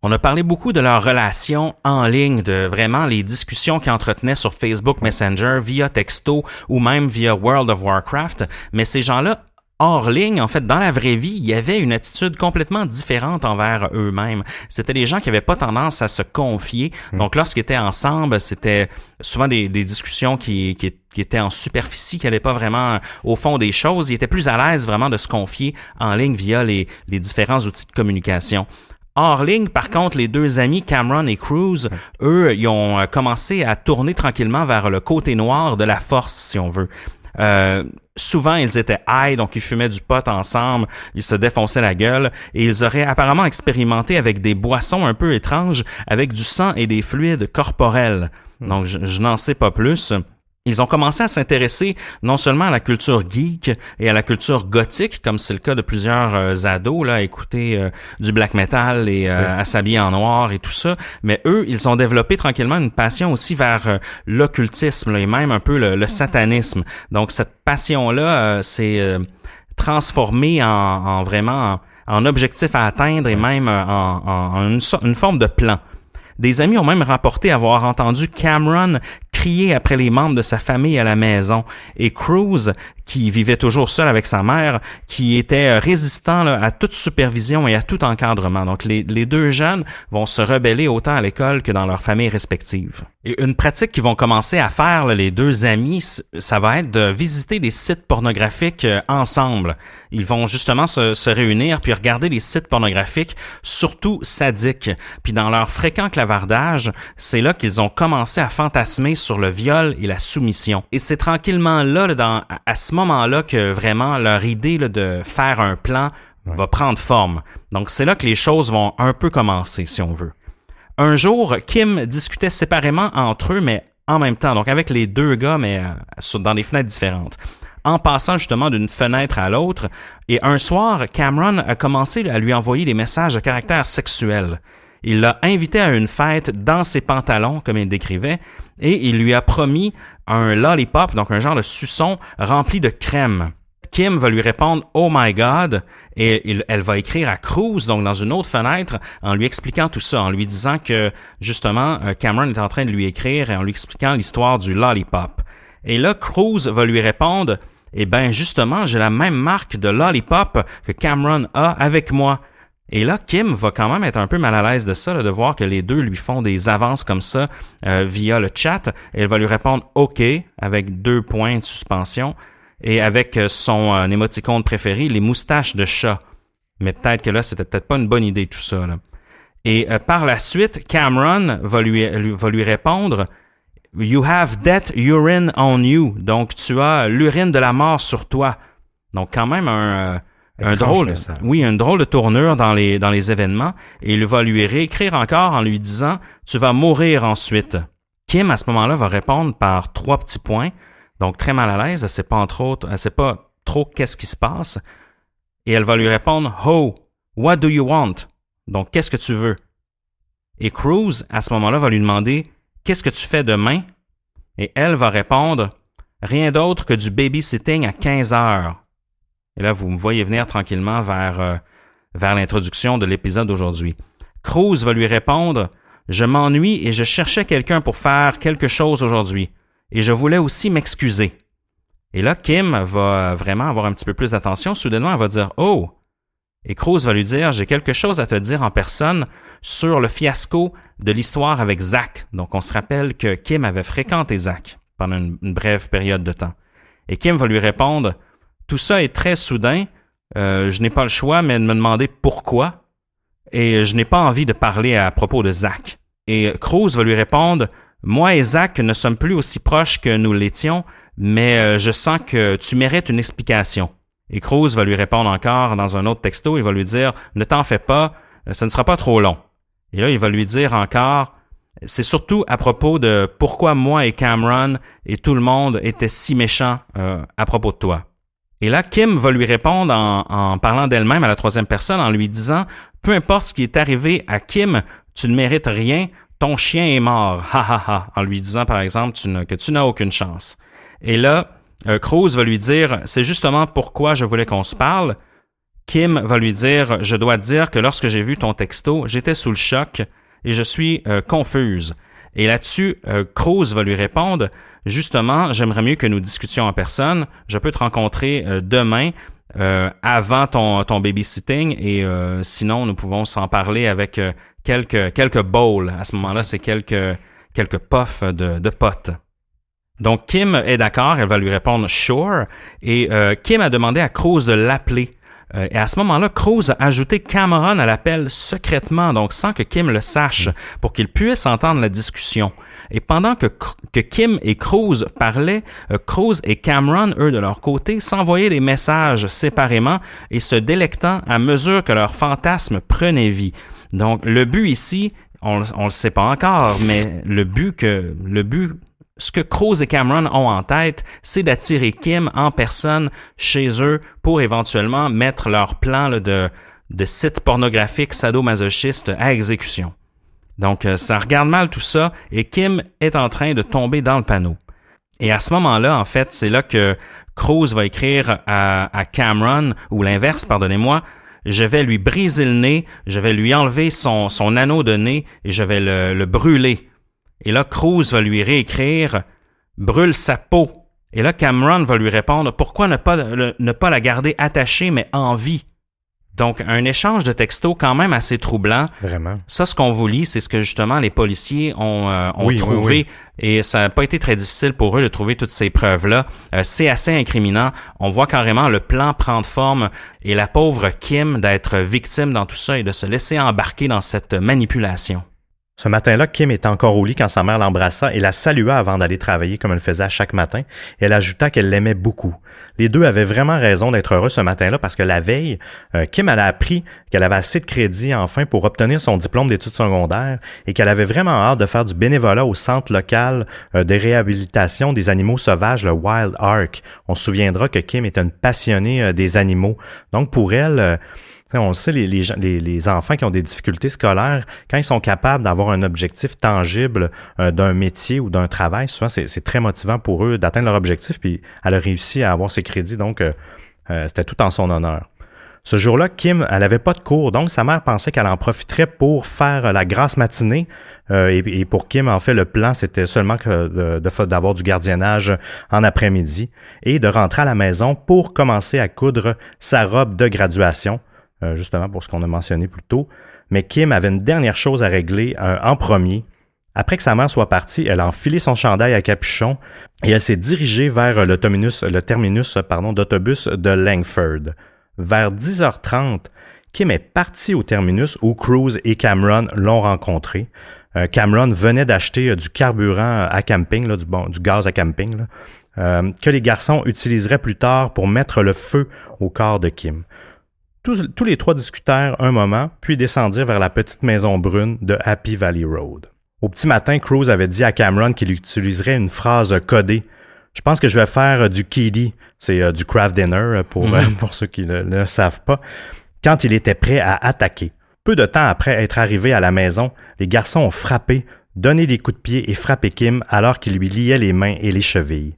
On a parlé beaucoup de leur relation en ligne, de vraiment les discussions qu'ils entretenaient sur Facebook Messenger, via texto ou même via World of Warcraft. Mais ces gens-là hors ligne, en fait, dans la vraie vie, il y avait une attitude complètement différente envers eux-mêmes. C'était des gens qui avaient pas tendance à se confier. Mm. Donc, lorsqu'ils étaient ensemble, c'était souvent des, discussions qui, qui, étaient en superficie, qui n'allaient pas vraiment au fond des choses. Ils étaient plus à l'aise vraiment de se confier en ligne via les, les différents outils de communication. Hors ligne, par contre, les deux amis Cameron et Cruz, eux, ils ont euh, commencé à tourner tranquillement vers le côté noir de la force, si on veut. Euh, souvent, ils étaient high, donc ils fumaient du pot ensemble, ils se défonçaient la gueule, et ils auraient apparemment expérimenté avec des boissons un peu étranges, avec du sang et des fluides corporels. Hmm. Donc, je n'en sais pas plus ils ont commencé à s'intéresser non seulement à la culture geek et à la culture gothique, comme c'est le cas de plusieurs euh, ados, là, à écouter euh, du black metal et euh, à s'habiller en noir et tout ça, mais eux, ils ont développé tranquillement une passion aussi vers l'occultisme et même un peu le, satanisme. Donc cette passion-là s'est transformée en, en vraiment en, objectif à atteindre et même en, en une, une forme de plan. Des amis ont même rapporté avoir entendu Cameron crier après les membres de sa famille à la maison. Et Cruz, qui vivait toujours seul avec sa mère, qui était euh, résistant à toute supervision et à tout encadrement. Donc les, les deux jeunes vont se rebeller autant à l'école que dans leurs familles respectives. Et une pratique qu'ils vont commencer à faire, les deux amis, ça va être de visiter des sites pornographiques euh, ensemble. Ils vont justement se, se, réunir puis regarder des sites pornographiques, surtout sadiques. Puis dans leur fréquent clavardage, c'est là qu'ils ont commencé à fantasmer sur le viol et la soumission. Et c'est tranquillement là, dans, à ce moment-là, que vraiment leur idée de faire un plan va prendre forme. Donc c'est là que les choses vont un peu commencer, si on veut. Un jour, Kim discutait séparément entre eux, mais en même temps, donc avec les deux gars, mais euh, dans des fenêtres différentes en passant justement d'une fenêtre à l'autre. Et un soir, Cameron a commencé à lui envoyer des messages de caractère sexuel. Il l'a invité à une fête dans ses pantalons, comme il décrivait, et il lui a promis un lollipop, donc un genre de suçon rempli de crème. Kim va lui répondre Oh my God et elle va écrire à Cruz, donc dans une autre fenêtre, en lui expliquant tout ça, en lui disant que justement euh, Cameron est en train de lui écrire et en lui expliquant l'histoire du lollipop. Et là, Cruz va lui répondre eh ben justement, j'ai la même marque de lollipop que Cameron a avec moi. Et là, Kim va quand même être un peu mal à l'aise de ça, de voir que les deux lui font des avances comme ça euh, via le chat. Elle va lui répondre OK avec deux points de suspension et avec euh, son euh, préféré, les moustaches de chat. Mais peut-être que là, c'était peut-être pas une bonne idée tout ça. Et par la suite, Cameron va lui, va lui répondre You have that urine on you. Donc, tu as l'urine de la mort sur toi. Donc, quand même un, un drôle, oui, un drôle de tournure dans les, dans les événements. Et il va lui réécrire encore en lui disant, tu vas mourir ensuite. Kim, à ce moment-là, va répondre par trois petits points. Donc, très mal à l'aise. Elle sait pas trop, elle sait pas trop qu'est-ce qui se passe. Et elle va lui répondre, Ho, what do you want? Donc, qu'est-ce que tu veux? Et Cruz, à ce moment-là, va lui demander, Qu'est-ce que tu fais demain? Et elle va répondre Rien d'autre que du babysitting à 15 heures. Et là, vous me voyez venir tranquillement vers, euh, vers l'introduction de l'épisode d'aujourd'hui. Cruz va lui répondre Je m'ennuie et je cherchais quelqu'un pour faire quelque chose aujourd'hui. Et je voulais aussi m'excuser. Et là, Kim va vraiment avoir un petit peu plus d'attention. Soudainement, elle va dire Oh! Et Cruz va lui dire J'ai quelque chose à te dire en personne sur le fiasco de l'histoire avec Zach. Donc, on se rappelle que Kim avait fréquenté Zach pendant une, brève période de temps. Et Kim va lui répondre, tout ça est très soudain, euh, je n'ai pas le choix, mais de me demander pourquoi, et je n'ai pas envie de parler à propos de Zach. Et Cruz va lui répondre, moi et Zach ne sommes plus aussi proches que nous l'étions, mais euh, je sens que tu mérites une explication. Et Cruz va lui répondre encore dans un autre texto, il va lui dire, ne t'en fais pas, ce ne sera pas trop long. Et là, il va lui dire encore, c'est surtout à propos de pourquoi moi et Cameron et tout le monde étaient si méchants euh, à propos de toi. Et là, Kim va lui répondre en, parlant d'elle-même à la troisième personne, en lui disant, peu importe ce qui est arrivé à Kim, tu ne mérites rien, ton chien est mort, ha ha ha, en lui disant par exemple que tu n'as aucune chance. Et là, euh, Cruz va lui dire, c'est justement pourquoi je voulais qu'on se parle, Kim va lui dire Je dois dire que lorsque j'ai vu ton texto, j'étais sous le choc et je suis euh, confuse. Et là-dessus, euh, Cruz va lui répondre Justement, j'aimerais mieux que nous discutions en personne. Je peux te rencontrer euh, demain avant ton, ton babysitting et sinon nous pouvons s'en parler avec quelques, quelques bowls. À ce moment-là, c'est quelques, quelques puffs de, de potes. Donc Kim est d'accord, elle va lui répondre sure et Kim a demandé à Cruz de l'appeler euh, et à ce moment-là, Cruz a ajouté Cameron à l'appel secrètement, donc sans que Kim le sache, pour qu'il puisse entendre la discussion. Et pendant que, Kim et Cruz parlaient, euh, Cruz et Cameron, eux de leur côté, s'envoyaient des messages séparément et se délectant à mesure que leur fantasme prenait vie. Donc le but ici, on, on le sait pas encore, mais le but que le but ce que Cruz et Cameron ont en tête, c'est d'attirer Kim en personne chez eux pour éventuellement mettre leur plan de, de site pornographique sadomasochiste à exécution. Donc euh, ça regarde mal tout ça et Kim est en train de tomber dans le panneau. Et à ce moment-là, en fait, c'est là que Cruz va écrire à, Cameron, ou l'inverse, pardonnez-moi, je vais lui briser le nez, je vais lui enlever son, son anneau de nez et je vais le, le brûler et là, Cruz va lui réécrire brûle sa peau. Et là, Cameron va lui répondre pourquoi ne pas, ne pas la garder attachée mais en vie? Donc, un échange de textos quand même assez troublant. Vraiment. Ça, ce qu'on vous lit, c'est ce que justement les policiers ont, euh, ont Oui, oui, trouvé. oui. Et ça n'a pas été très difficile pour eux de trouver toutes ces preuves-là. Euh, c'est assez incriminant. On voit carrément le plan prendre forme et la pauvre Kim d'être victime dans tout ça et de se laisser embarquer dans cette manipulation. Ce matin-là, Kim était encore au lit quand sa mère l'embrassa et la salua avant d'aller travailler comme elle le faisait à chaque matin. Elle ajouta qu'elle l'aimait beaucoup. Les deux avaient vraiment raison d'être heureux ce matin-là parce que la veille, euh, Kim a appris qu'elle avait assez de crédit enfin pour obtenir son diplôme d'études secondaires et qu'elle avait vraiment hâte de faire du bénévolat au centre local euh, de réhabilitation des animaux sauvages, le Wild Ark. On se souviendra que Kim est une passionnée euh, des animaux. Donc pour elle, euh, on le sait, les, enfants qui ont des difficultés scolaires, quand ils sont capables d'avoir un objectif tangible d'un métier ou d'un travail, souvent c'est très motivant pour eux d'atteindre leur objectif. Puis elle a réussi à avoir ses crédits, donc c'était tout en son honneur. Ce jour-là, Kim, elle avait pas de cours, donc sa mère pensait qu'elle en profiterait pour faire la grasse matinée. Euh, et, pour Kim, en fait, le plan, c'était seulement fa- d'avoir du gardiennage en après-midi et de rentrer à la maison pour commencer à coudre sa robe de graduation, euh, justement pour ce qu'on a mentionné plus tôt. Mais Kim avait une dernière chose à régler euh, en premier. Après que sa mère soit partie, elle a enfilé son chandail à capuchon et elle s'est dirigée vers le terminus, le terminus pardon, d'autobus de Langford. Vers 10h30, Kim est partie au terminus où Cruz et Cameron l'ont rencontré. Euh, Cameron venait d'acheter euh, du carburant à camping, du, gaz à camping, euh, que les garçons utiliseraient plus tard pour mettre le feu au corps de Kim. Tous, tous les trois discutèrent un moment, puis descendirent vers la petite maison brune de Happy Valley Road. Au petit matin, Cruz avait dit à Cameron qu'il utiliserait une phrase codée. Je pense que je vais faire euh, du kiddie, c'est euh, du craft dinner euh, pour, euh, pour ceux qui ne le, savent pas, quand il était prêt à attaquer. Peu de temps après être arrivé à la maison, les garçons ont frappé, donné des coups de pied et frappé Kim alors qu'il lui liait les mains et les chevilles.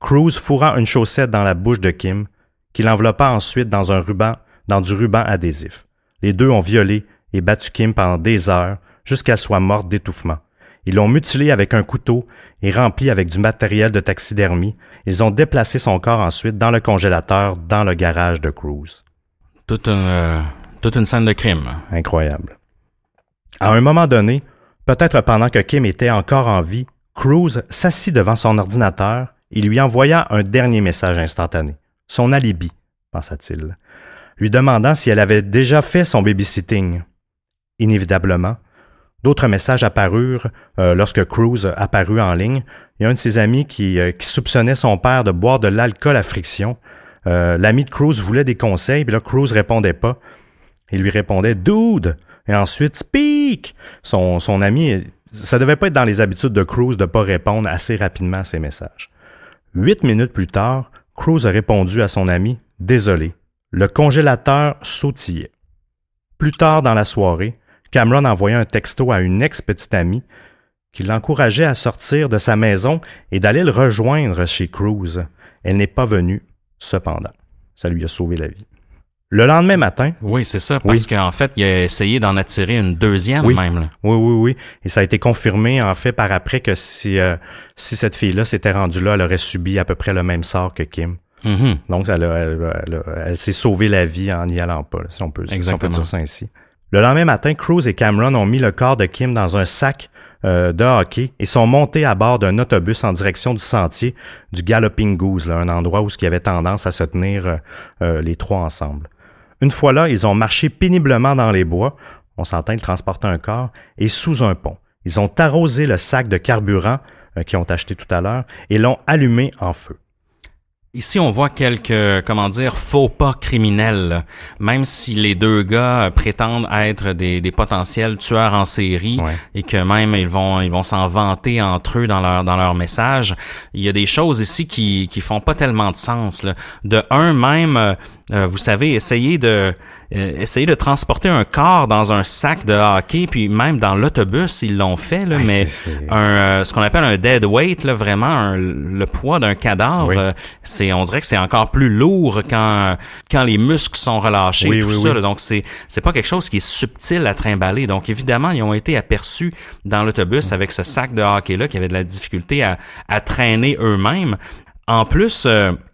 Cruz fourra une chaussette dans la bouche de Kim, qu'il enveloppa ensuite dans un ruban, dans du ruban adhésif. Les deux ont violé et battu Kim pendant des heures jusqu'à soit morte d'étouffement. Ils l'ont mutilé avec un couteau et rempli avec du matériel de taxidermie. Ils ont déplacé son corps ensuite dans le congélateur dans le garage de Cruz. Toute une, euh, toute une scène de crime. Incroyable. À un moment donné, peut-être pendant que Kim était encore en vie, Cruz s'assit devant son ordinateur et lui envoya un dernier message instantané. Son alibi, pensa-t-il, lui demandant si elle avait déjà fait son babysitting. Inévitablement, d'autres messages apparurent euh, lorsque Cruz apparut en ligne. Il y a un de ses amis qui, euh, soupçonnait son père de boire de l'alcool à friction. Euh, L'ami de Cruz voulait des conseils, puis là, Cruz répondait pas. Il lui répondait Dude! Et ensuite Speak! Son, son ami, ça devait pas être dans les habitudes de Cruz de pas répondre assez rapidement à ses messages. Huit minutes plus tard, Cruz a répondu à son ami Désolé. Le congélateur sautillait. Plus tard dans la soirée, Cameron envoya un texto à une ex-petite amie qui l'encourageait à sortir de sa maison et d'aller le rejoindre chez Cruz. Elle n'est pas venue, cependant. Ça lui a sauvé la vie. Le lendemain matin, Oui, c'est ça, parce qu'en fait, il a essayé d'en attirer une deuxième Oui. même. là. Oui, oui, oui. Et ça a été confirmé, en fait, par après que si, euh, si cette fille-là s'était rendue là, elle aurait subi à peu près le même sort que Kim. Mhm. Donc, elle, s'est sauvé la vie en n'y allant pas, là, si on peut, si on peut dire ça ainsi. Le lendemain matin, Cruz et Cameron ont mis le corps de Kim dans un sac euh, de hockey et sont montés à bord d'un autobus en direction du sentier du Galloping Goose, là, un endroit où il y avait tendance à se tenir euh, euh, les trois ensemble. Une fois là, ils ont marché péniblement dans les bois, on s'entend, ils transportaient un corps, et sous un pont. Ils ont arrosé le sac de carburant euh, qu'ils ont acheté tout à l'heure et l'ont allumé en feu. Ici, on voit quelques, comment dire, faux pas criminels. Même si les deux gars euh, prétendent être des, des potentiels tueurs en série Ouais. et que même ils vont ils vont s'en vanter entre eux dans leur dans leur message, il y a des choses ici qui qui font pas tellement de sens. Là. De un même, euh, euh, vous savez, essayer de euh, essayer de transporter un corps dans un sac de hockey, puis même dans l'autobus, ils l'ont fait, là, mais un, euh, ce qu'on appelle un dead weight, là, vraiment le poids d'un cadavre, euh, c'est, on dirait que c'est encore plus lourd quand quand les muscles sont relâchés, tout ça. donc c'est c'est pas quelque chose qui est subtil à trimballer. Donc évidemment, ils ont été aperçus dans l'autobus avec ce sac de hockey là qui avait de la difficulté à à traîner eux-mêmes. En plus,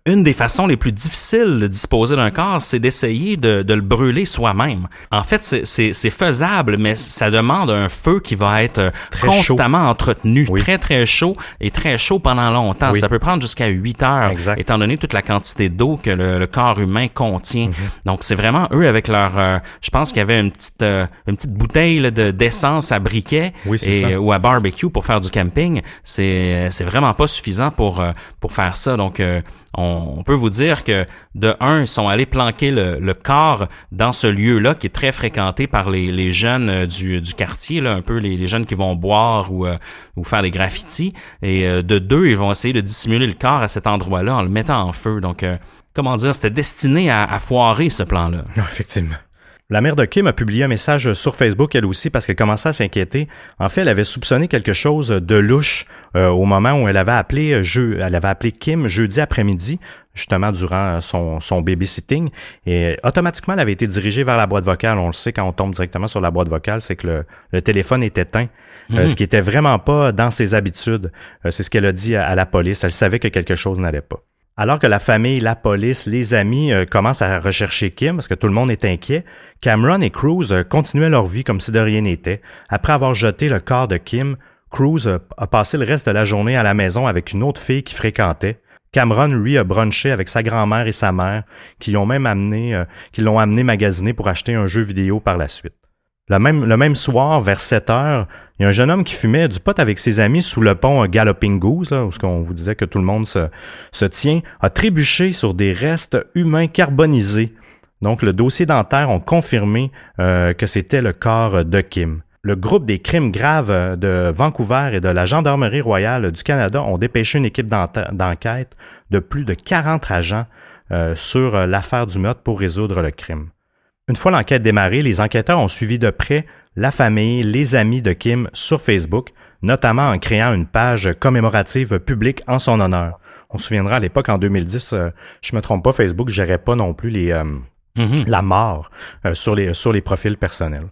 une des façons les plus difficiles de disposer d'un corps, c'est d'essayer de, de, le brûler soi-même. En fait, c'est faisable, mais ça demande un feu qui va être constamment entretenu, très très chaud et très chaud pendant longtemps. Ça peut prendre jusqu'à 8 heures, étant donné toute la quantité d'eau que le, corps humain contient. Mhm. Donc c'est vraiment eux avec leur, euh, je pense qu'il y avait une petite euh, une petite bouteille de d'essence à briquet et, ou à barbecue pour faire du camping. C'est vraiment pas suffisant pour euh, pour faire ça. Donc on, peut vous dire que de un, ils sont allés planquer le, corps dans ce lieu-là qui est très fréquenté par les, jeunes euh, du, quartier, là, un peu les, jeunes qui vont boire ou, euh, faire des graffitis. Et euh, de deux, ils vont essayer de dissimuler le corps à cet endroit-là en le mettant en feu. Donc, comment dire, c'était destiné à, à foirer ce plan-là. Effectivement. La mère de Kim a publié un message sur Facebook elle aussi parce qu'elle commençait à s'inquiéter. En fait, elle avait soupçonné quelque chose de louche euh, au moment où elle avait appelé euh, jeu, elle avait appelé Kim jeudi après-midi, justement durant son, son babysitting, et automatiquement elle avait été dirigée vers la boîte vocale. On le sait quand on tombe directement sur la boîte vocale, c'est que le, téléphone est éteint. Euh, mhm. ce qui était vraiment pas dans ses habitudes. c'est ce qu'elle a dit à la police. Elle savait que quelque chose n'allait pas. Alors que la famille, la police, les amis euh, commencent à rechercher Kim parce que tout le monde est inquiet, Cameron et Cruz euh, continuaient leur vie comme si de rien n'était. Après avoir jeté le corps de Kim, Cruz euh, a passé le reste de la journée à la maison avec une autre fille qui fréquentait. Cameron, lui, a brunché avec sa grand-mère et sa mère, qui l'ont même amené, qui l'ont amené magasiner pour acheter un jeu vidéo par la suite. Le même, le même soir, vers 7 heures, un jeune homme qui fumait du pot avec ses amis sous le pont Galloping Goose, où on vous disait que tout le monde se, tient, a trébuché sur des restes humains carbonisés. Donc, le dossier dentaire ont confirmé euh, que c'était le corps de Kim. Le groupe des crimes graves de Vancouver et de la Gendarmerie royale du Canada ont dépêché une équipe d'enquête de plus de 40 agents euh, sur l'affaire du meurtre pour résoudre le crime. Une fois l'enquête démarrée, les enquêteurs ont suivi de près la famille, les amis de Kim sur Facebook, notamment en créant une page commémorative publique en son honneur. On se souviendra à l'époque, en 2010, euh, je me trompe pas, Facebook ne gérait pas non plus les, euh, mm-hmm. la mort euh, sur, les, sur les profils personnels.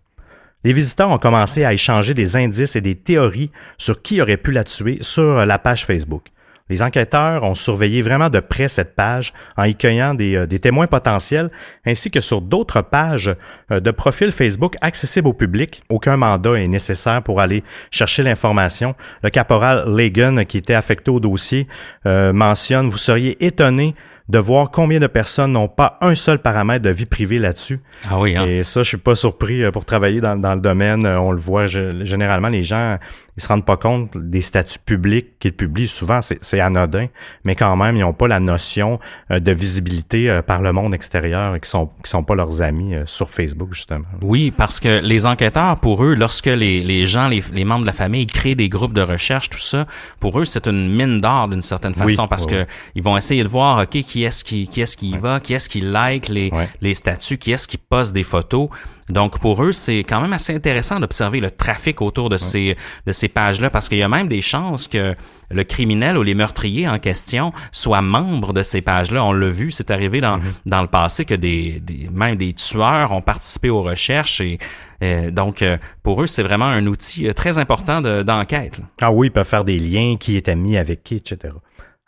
Les visiteurs ont commencé à échanger des indices et des théories sur qui aurait pu la tuer sur la page Facebook. Les enquêteurs ont surveillé vraiment de près cette page en y cueillant des, euh, témoins potentiels ainsi que sur d'autres pages euh, de profils Facebook accessibles au public. Aucun mandat est nécessaire pour aller chercher l'information. Le caporal Lagan, qui était affecté au dossier, euh, mentionne, vous seriez étonné de voir combien de personnes n'ont pas un seul paramètre de vie privée là-dessus. Ah oui, hein? Et ça, je suis pas surpris pour travailler dans, dans le domaine. On le voit généralement, les gens ils se rendent pas compte des statuts publics qu'ils publient. Souvent, c'est anodin, mais quand même, ils n'ont pas la notion euh, de visibilité euh, par le monde extérieur et qui sont qui sont pas leurs amis euh, sur Facebook justement. Oui, parce que les enquêteurs, pour eux, lorsque les, les gens, les, les membres de la famille créent des groupes de recherche, tout ça, pour eux, c'est une mine d'or d'une certaine façon parce que ils vont essayer de voir, ok, qui est-ce qui qui est-ce qui y va, qui est-ce qui like les les statuts, qui est-ce qui poste des photos. Donc pour eux, c'est quand même assez intéressant d'observer le trafic autour de ces de ces pages-là parce qu'il y a même des chances que le criminel ou les meurtriers en question soient membres de ces pages-là. On l'a vu, c'est arrivé dans, mm-hmm. dans le passé que des, des, même des tueurs ont participé aux recherches et euh, donc euh, pour eux, c'est vraiment un outil euh, très important d'enquête. ah oui, ils peuvent faire des liens, qui est ami avec qui, etc.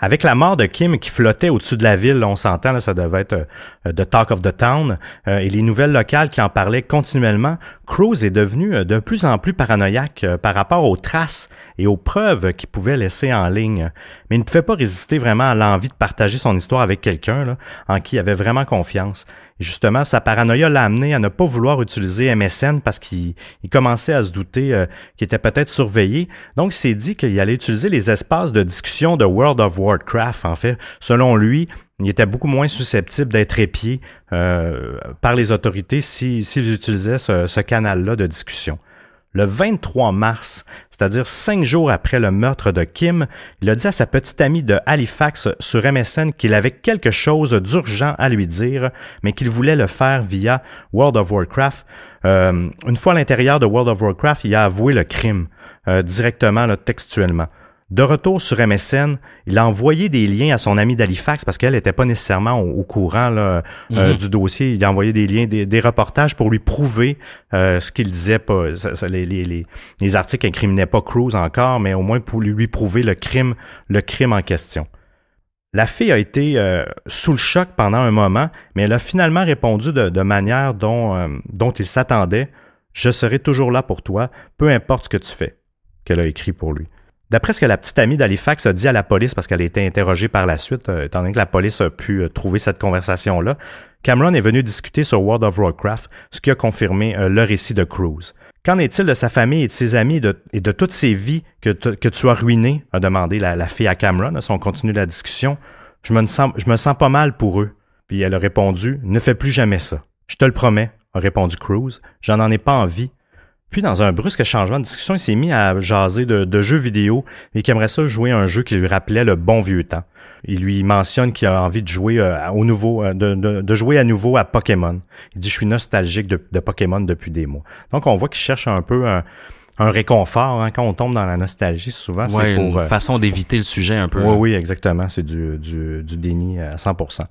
Avec la mort de Kim qui flottait au-dessus de la ville, on s'entend, ça devait être euh, the talk of the town, euh, et les nouvelles locales qui en parlaient continuellement, Cruz est devenu euh, de plus en plus paranoïaque par rapport aux traces et aux preuves qu'il pouvait laisser en ligne. Mais il ne pouvait pas résister vraiment à l'envie de partager son histoire avec quelqu'un en qui il avait vraiment confiance justement, sa paranoïa l'a amené à ne pas vouloir utiliser MSN parce qu'il commençait à se douter euh, qu'il était peut-être surveillé. Donc, il s'est dit qu'il allait utiliser les espaces de discussion de World of Warcraft. En fait, selon lui, il était beaucoup moins susceptible d'être épié euh, par les autorités s'il utilisait ce, ce canal-là de discussion. Le 23 mars, c'est-à-dire cinq jours après le meurtre de Kim, il a dit à sa petite amie de Halifax sur MSN qu'il avait quelque chose d'urgent à lui dire, mais qu'il voulait le faire via World of Warcraft. Euh, une fois à l'intérieur de World of Warcraft, il a avoué le crime euh, directement, là, textuellement. De retour sur MSN, il a envoyé des liens à son ami d'Halifax parce qu'elle n'était pas nécessairement au, courant là, euh, du dossier. Il a envoyé des liens, des, reportages pour lui prouver euh, ce qu'il disait pas. les, les, les, articles incriminaient pas Cruz encore, mais au moins pour lui prouver le crime, le crime en question. La fille a été euh, sous le choc pendant un moment, mais elle a finalement répondu de, de manière dont, dont il s'attendait. Je serai toujours là pour toi, peu importe ce que tu fais, qu'elle a écrit pour lui. D'après ce que la petite amie d'Halifax a dit à la police, parce qu'elle a été interrogée par la suite, euh, étant donné que la police a pu euh, trouver cette conversation-là, Cameron est venu discuter sur World of Warcraft, ce qui a confirmé euh, le récit de Cruz. Qu'en est-il de sa famille et de ses amis et de, toutes ses vies que, tu as ruinées? a demandé la, fille à Cameron. Si on continue la discussion, je me, sens, me sens pas mal pour eux. Puis elle a répondu, ne fais plus jamais ça. Je te le promets, a répondu Cruz. J'en en ai pas envie. Puis, dans un brusque changement de discussion, il s'est mis à jaser de, jeux vidéo et qu'il aimerait ça jouer un jeu qui lui rappelait le bon vieux temps. Il lui mentionne qu'il a envie de jouer euh, au nouveau, euh, de, jouer à nouveau à Pokémon. Il dit je suis nostalgique de, Pokémon depuis des mois. Donc on voit qu'il cherche un peu un, réconfort hein, quand on tombe dans la nostalgie. Souvent, c'est pour une euh, façon d'éviter le sujet un peu. Oui, oui, exactement. C'est du, du, du déni à 100%.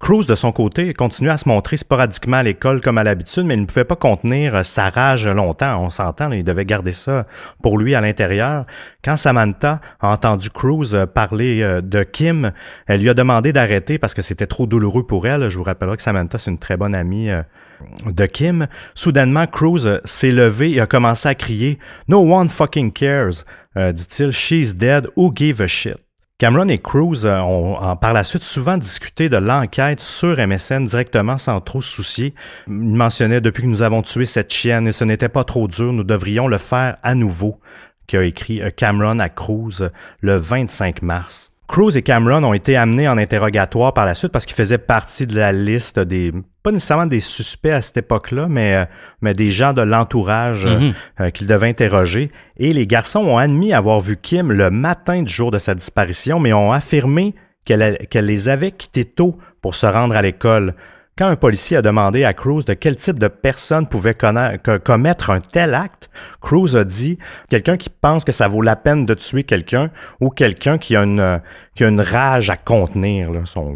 Cruz, de son côté, continuait à se montrer sporadiquement à l'école comme à l'habitude, mais il ne pouvait pas contenir euh, sa rage longtemps. On s'entend, il devait garder ça pour lui à l'intérieur. Quand Samantha a entendu Cruz euh, parler euh, de Kim, elle lui a demandé d'arrêter parce que c'était trop douloureux pour elle. Je vous rappellerai que Samantha, c'est une très bonne amie de Kim. Soudainement, Cruz s'est levé et a commencé à crier « No one fucking cares », dit-il, « She's dead, who give a shit ». Cameron et Cruz euh, ont, par la suite souvent discuté de l'enquête sur MSN directement sans trop se soucier. Ils mentionnaient depuis que nous avons tué cette chienne et ce n'était pas trop dur, nous devrions le faire à nouveau, qu'a écrit euh, Cameron à Cruz le 25 mars. Cruz et Cameron ont été amenés en interrogatoire par la suite parce qu'ils faisaient partie de la liste des, pas nécessairement des suspects à cette époque-là, mais, euh, mais des gens de l'entourage euh, mhm. euh, qu'ils devaient interroger. Et les garçons ont admis avoir vu Kim le matin du jour de sa disparition, mais ont affirmé qu'elle les avait quittés tôt pour se rendre à l'école. Quand un policier a demandé à Cruz de quel type de personne pouvait commettre un tel acte, Cruz a dit quelqu'un qui pense que ça vaut la peine de tuer quelqu'un ou quelqu'un qui a une qui a une rage à contenir là, son.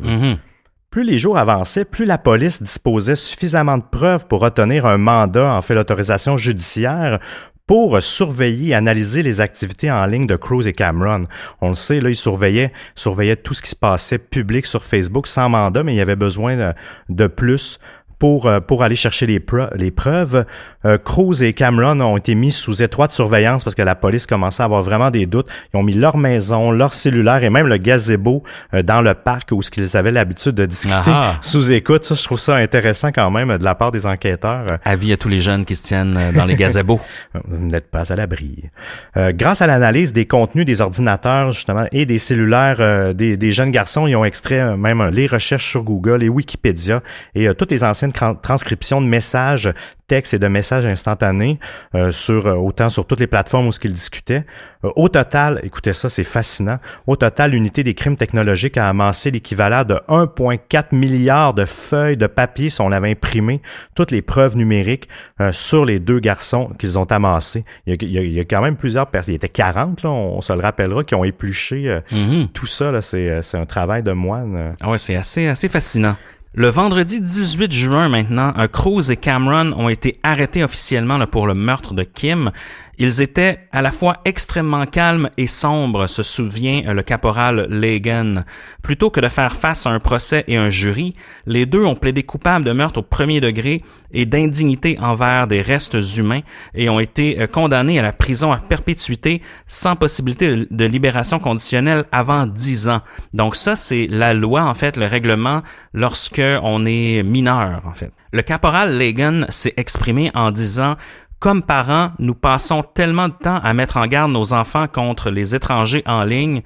Plus les jours avançaient, plus la police disposait suffisamment de preuves pour obtenir un mandat en fait l'autorisation judiciaire pour surveiller et analyser les activités en ligne de Cruz et Cameron. On le sait, là, ils surveillaient, surveillaient tout ce qui se passait public sur Facebook sans mandat, mais il y avait besoin de, de plus pour, euh, pour aller chercher les, les preuves. Euh, Cruz et Cameron ont été mis sous étroite surveillance parce que la police commençait à avoir vraiment des doutes. Ils ont mis leur maison, leur cellulaire et même le gazebo euh, dans le parc où ce qu'ils avaient l'habitude de discuter sous écoute. Ça, je trouve ça intéressant quand même de la part des enquêteurs. Avis à tous les jeunes qui se tiennent dans les gazebos. Vous n'êtes pas à l'abri. grâce à l'analyse des contenus des ordinateurs justement et des cellulaires des, des, jeunes garçons, ils ont extrait même les recherches sur Google et Wikipédia et toutes les anciennes transcription de messages textes et de messages instantanés euh, sur euh, autant sur toutes les plateformes où ce qu'ils discutaient. Euh, au total, écoutez ça, c'est fascinant. Au total, l'unité des crimes technologiques a amassé l'équivalent de 1,4 milliard de feuilles de papier si on avait imprimé toutes les preuves numériques sur les deux garçons qu'ils ont amassés. Il y, a, quand même plusieurs personnes. Il y était 40, là, on, se le rappellera, qui ont épluché mm-hmm. tout ça. C'est un travail de moine. Ah ouais, c'est assez, assez fascinant. Le vendredi 18 juin maintenant, Cruz et Cameron ont été arrêtés officiellement pour le meurtre de Kim. Ils étaient à la fois extrêmement calmes et sombres, se souvient le caporal Legan. Plutôt que de faire face à un procès et un jury, les deux ont plaidé coupables de meurtre au premier degré et d'indignité envers des restes humains et ont été euh, condamnés à la prison à perpétuité sans possibilité de libération conditionnelle avant dix ans. Donc ça, c'est la loi, en fait, le règlement lorsque on est mineur, en fait. Le caporal Legan s'est exprimé en disant comme parents, nous passons tellement de temps à mettre en garde nos enfants contre les étrangers en ligne,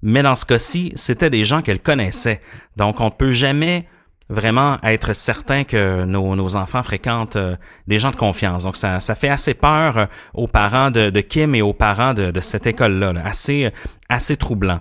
mais dans ce cas-ci, c'était des gens qu'elle connaissait. Donc, on ne peut jamais vraiment être certain que nos, enfants fréquentent euh, des gens de confiance. Donc ça, fait assez peur euh, aux parents de, Kim et aux parents de, de cette école-là, assez, assez troublant.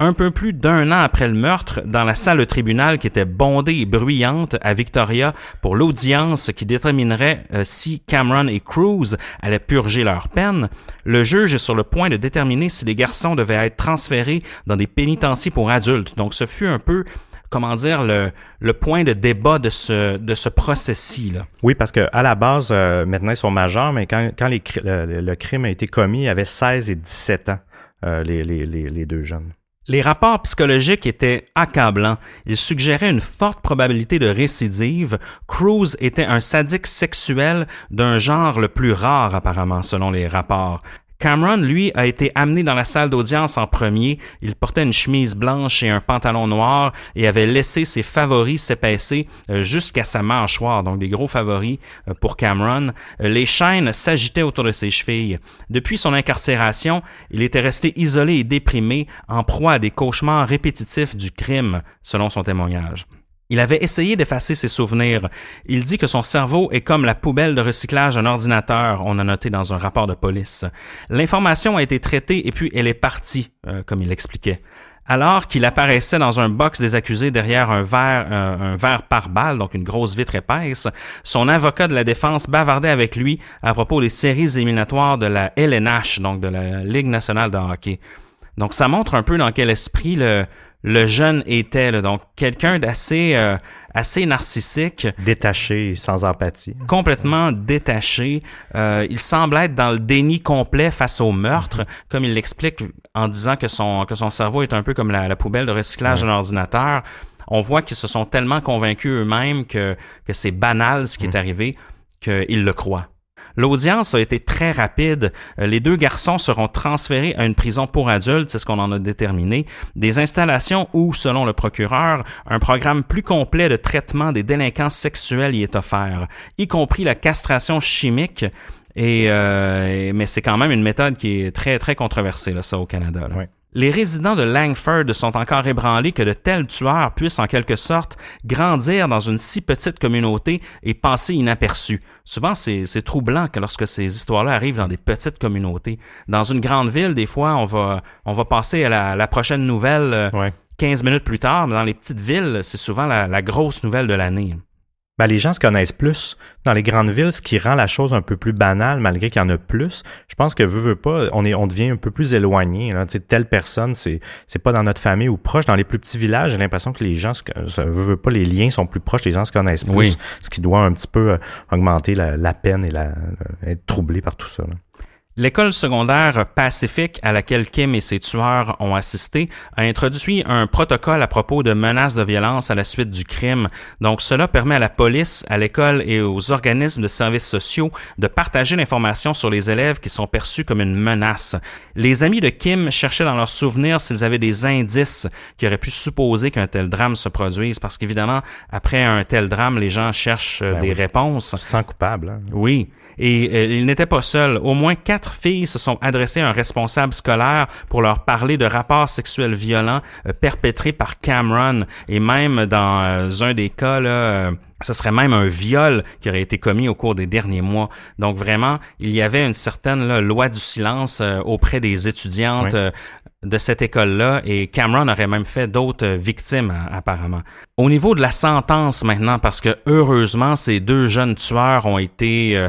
Un peu plus d'un an après le meurtre, dans la salle de tribunal qui était bondée et bruyante à Victoria pour l'audience qui déterminerait euh, si Cameron et Cruz allaient purger leur peine, le juge est sur le point de déterminer si les garçons devaient être transférés dans des pénitenciers pour adultes. Donc ce fut un peu comment dire le, le point de débat de ce de ce procès-ci là. Oui, parce que à la base euh, maintenant ils sont majeurs, mais quand quand le, crime a été commis, ils avaient 16 et 17 ans euh, les, les, les deux jeunes. Les rapports psychologiques étaient accablants. Ils suggéraient une forte probabilité de récidive. Cruz était un sadique sexuel d'un genre le plus rare apparemment selon les rapports. Cameron, lui, a été amené dans la salle d'audience en premier. Il portait une chemise blanche et un pantalon noir et avait laissé ses favoris s'épaisser euh, jusqu'à sa mâchoire, donc des gros favoris euh, pour Cameron. Euh, les chaînes s'agitaient autour de ses chevilles. Depuis son incarcération, il était resté isolé et déprimé, en proie à des cauchemars répétitifs du crime, selon son témoignage. Il avait essayé d'effacer ses souvenirs. Il dit que son cerveau est comme la poubelle de recyclage d'un ordinateur, on a noté dans un rapport de police. L'information a été traitée et puis elle est partie, euh, comme il expliquait. Alors qu'il apparaissait dans un box des accusés derrière un verre, euh, un verre par balle, donc une grosse vitre épaisse, son avocat de la défense bavardait avec lui à propos des séries éliminatoires de la LNH, donc de la Ligue nationale de hockey. Donc ça montre un peu dans quel esprit le, le jeune était. Là, donc, quelqu'un d'assez euh, assez narcissique. Détaché, sans empathie. Complètement détaché. Euh, il semble être dans le déni complet face au meurtre, comme il l'explique en disant que son, que son cerveau est un peu comme la, poubelle de recyclage d'un ordinateur. On voit qu'ils se sont tellement convaincus eux-mêmes que, que c'est banal ce qui est arrivé qu'ils le croient. L'audience a été très rapide. Euh, les deux garçons seront transférés à une prison pour adultes, c'est ce qu'on en a déterminé. Des installations où, selon le procureur, un programme plus complet de traitement des délinquants sexuels y est offert, y compris la castration chimique. Et, euh, mais c'est quand même une méthode qui est très très controversée là, ça au Canada. Les résidents de Langford sont encore ébranlés que de tels tueurs puissent en quelque sorte grandir dans une si petite communauté et passer inaperçus. Souvent, c'est troublant que lorsque ces histoires-là arrivent dans des petites communautés. Dans une grande ville, des fois, on va, on va passer à la, la prochaine nouvelle 15 euh, minutes plus tard, mais dans les petites villes, c'est souvent la, la grosse nouvelle de l'année ben, les gens se connaissent plus dans les grandes villes, ce qui rend la chose un peu plus banale, malgré qu'il y en a plus. Je pense que veut, veut pas, on est, on devient un peu plus éloigné. Là. telle personne, c'est, c'est pas dans notre famille ou proche. Dans les plus petits villages, j'ai l'impression que les gens, se, veut, veut pas, les liens sont plus proches, les gens se connaissent plus, ce qui doit un petit peu euh, augmenter la, la peine et la, être troublé par tout ça. Là. L'école secondaire Pacifique à laquelle Kim et ses tueurs ont assisté a introduit un protocole à propos de menaces de violence à la suite du crime. Donc cela permet à la police, à l'école et aux organismes de services sociaux de partager l'information sur les élèves qui sont perçus comme une menace. Les amis de Kim cherchaient dans leurs souvenirs s'ils avaient des indices qui auraient pu supposer qu'un tel drame se produise parce qu'évidemment après un tel drame les gens cherchent euh, ben des réponses. Tu te sens coupable. Hein? Oui. Et euh, il n'était pas seul. Au moins quatre filles se sont adressées à un responsable scolaire pour leur parler de rapports sexuels violents euh, perpétrés par Cameron. Et même dans euh, un des cas, là, ce serait même un viol qui aurait été commis au cours des derniers mois. Donc vraiment, il y avait une certaine loi du silence auprès des étudiantes de cette école-là et Cameron aurait même fait d'autres victimes apparemment. Au niveau de la sentence maintenant, parce que heureusement ces deux jeunes tueurs ont été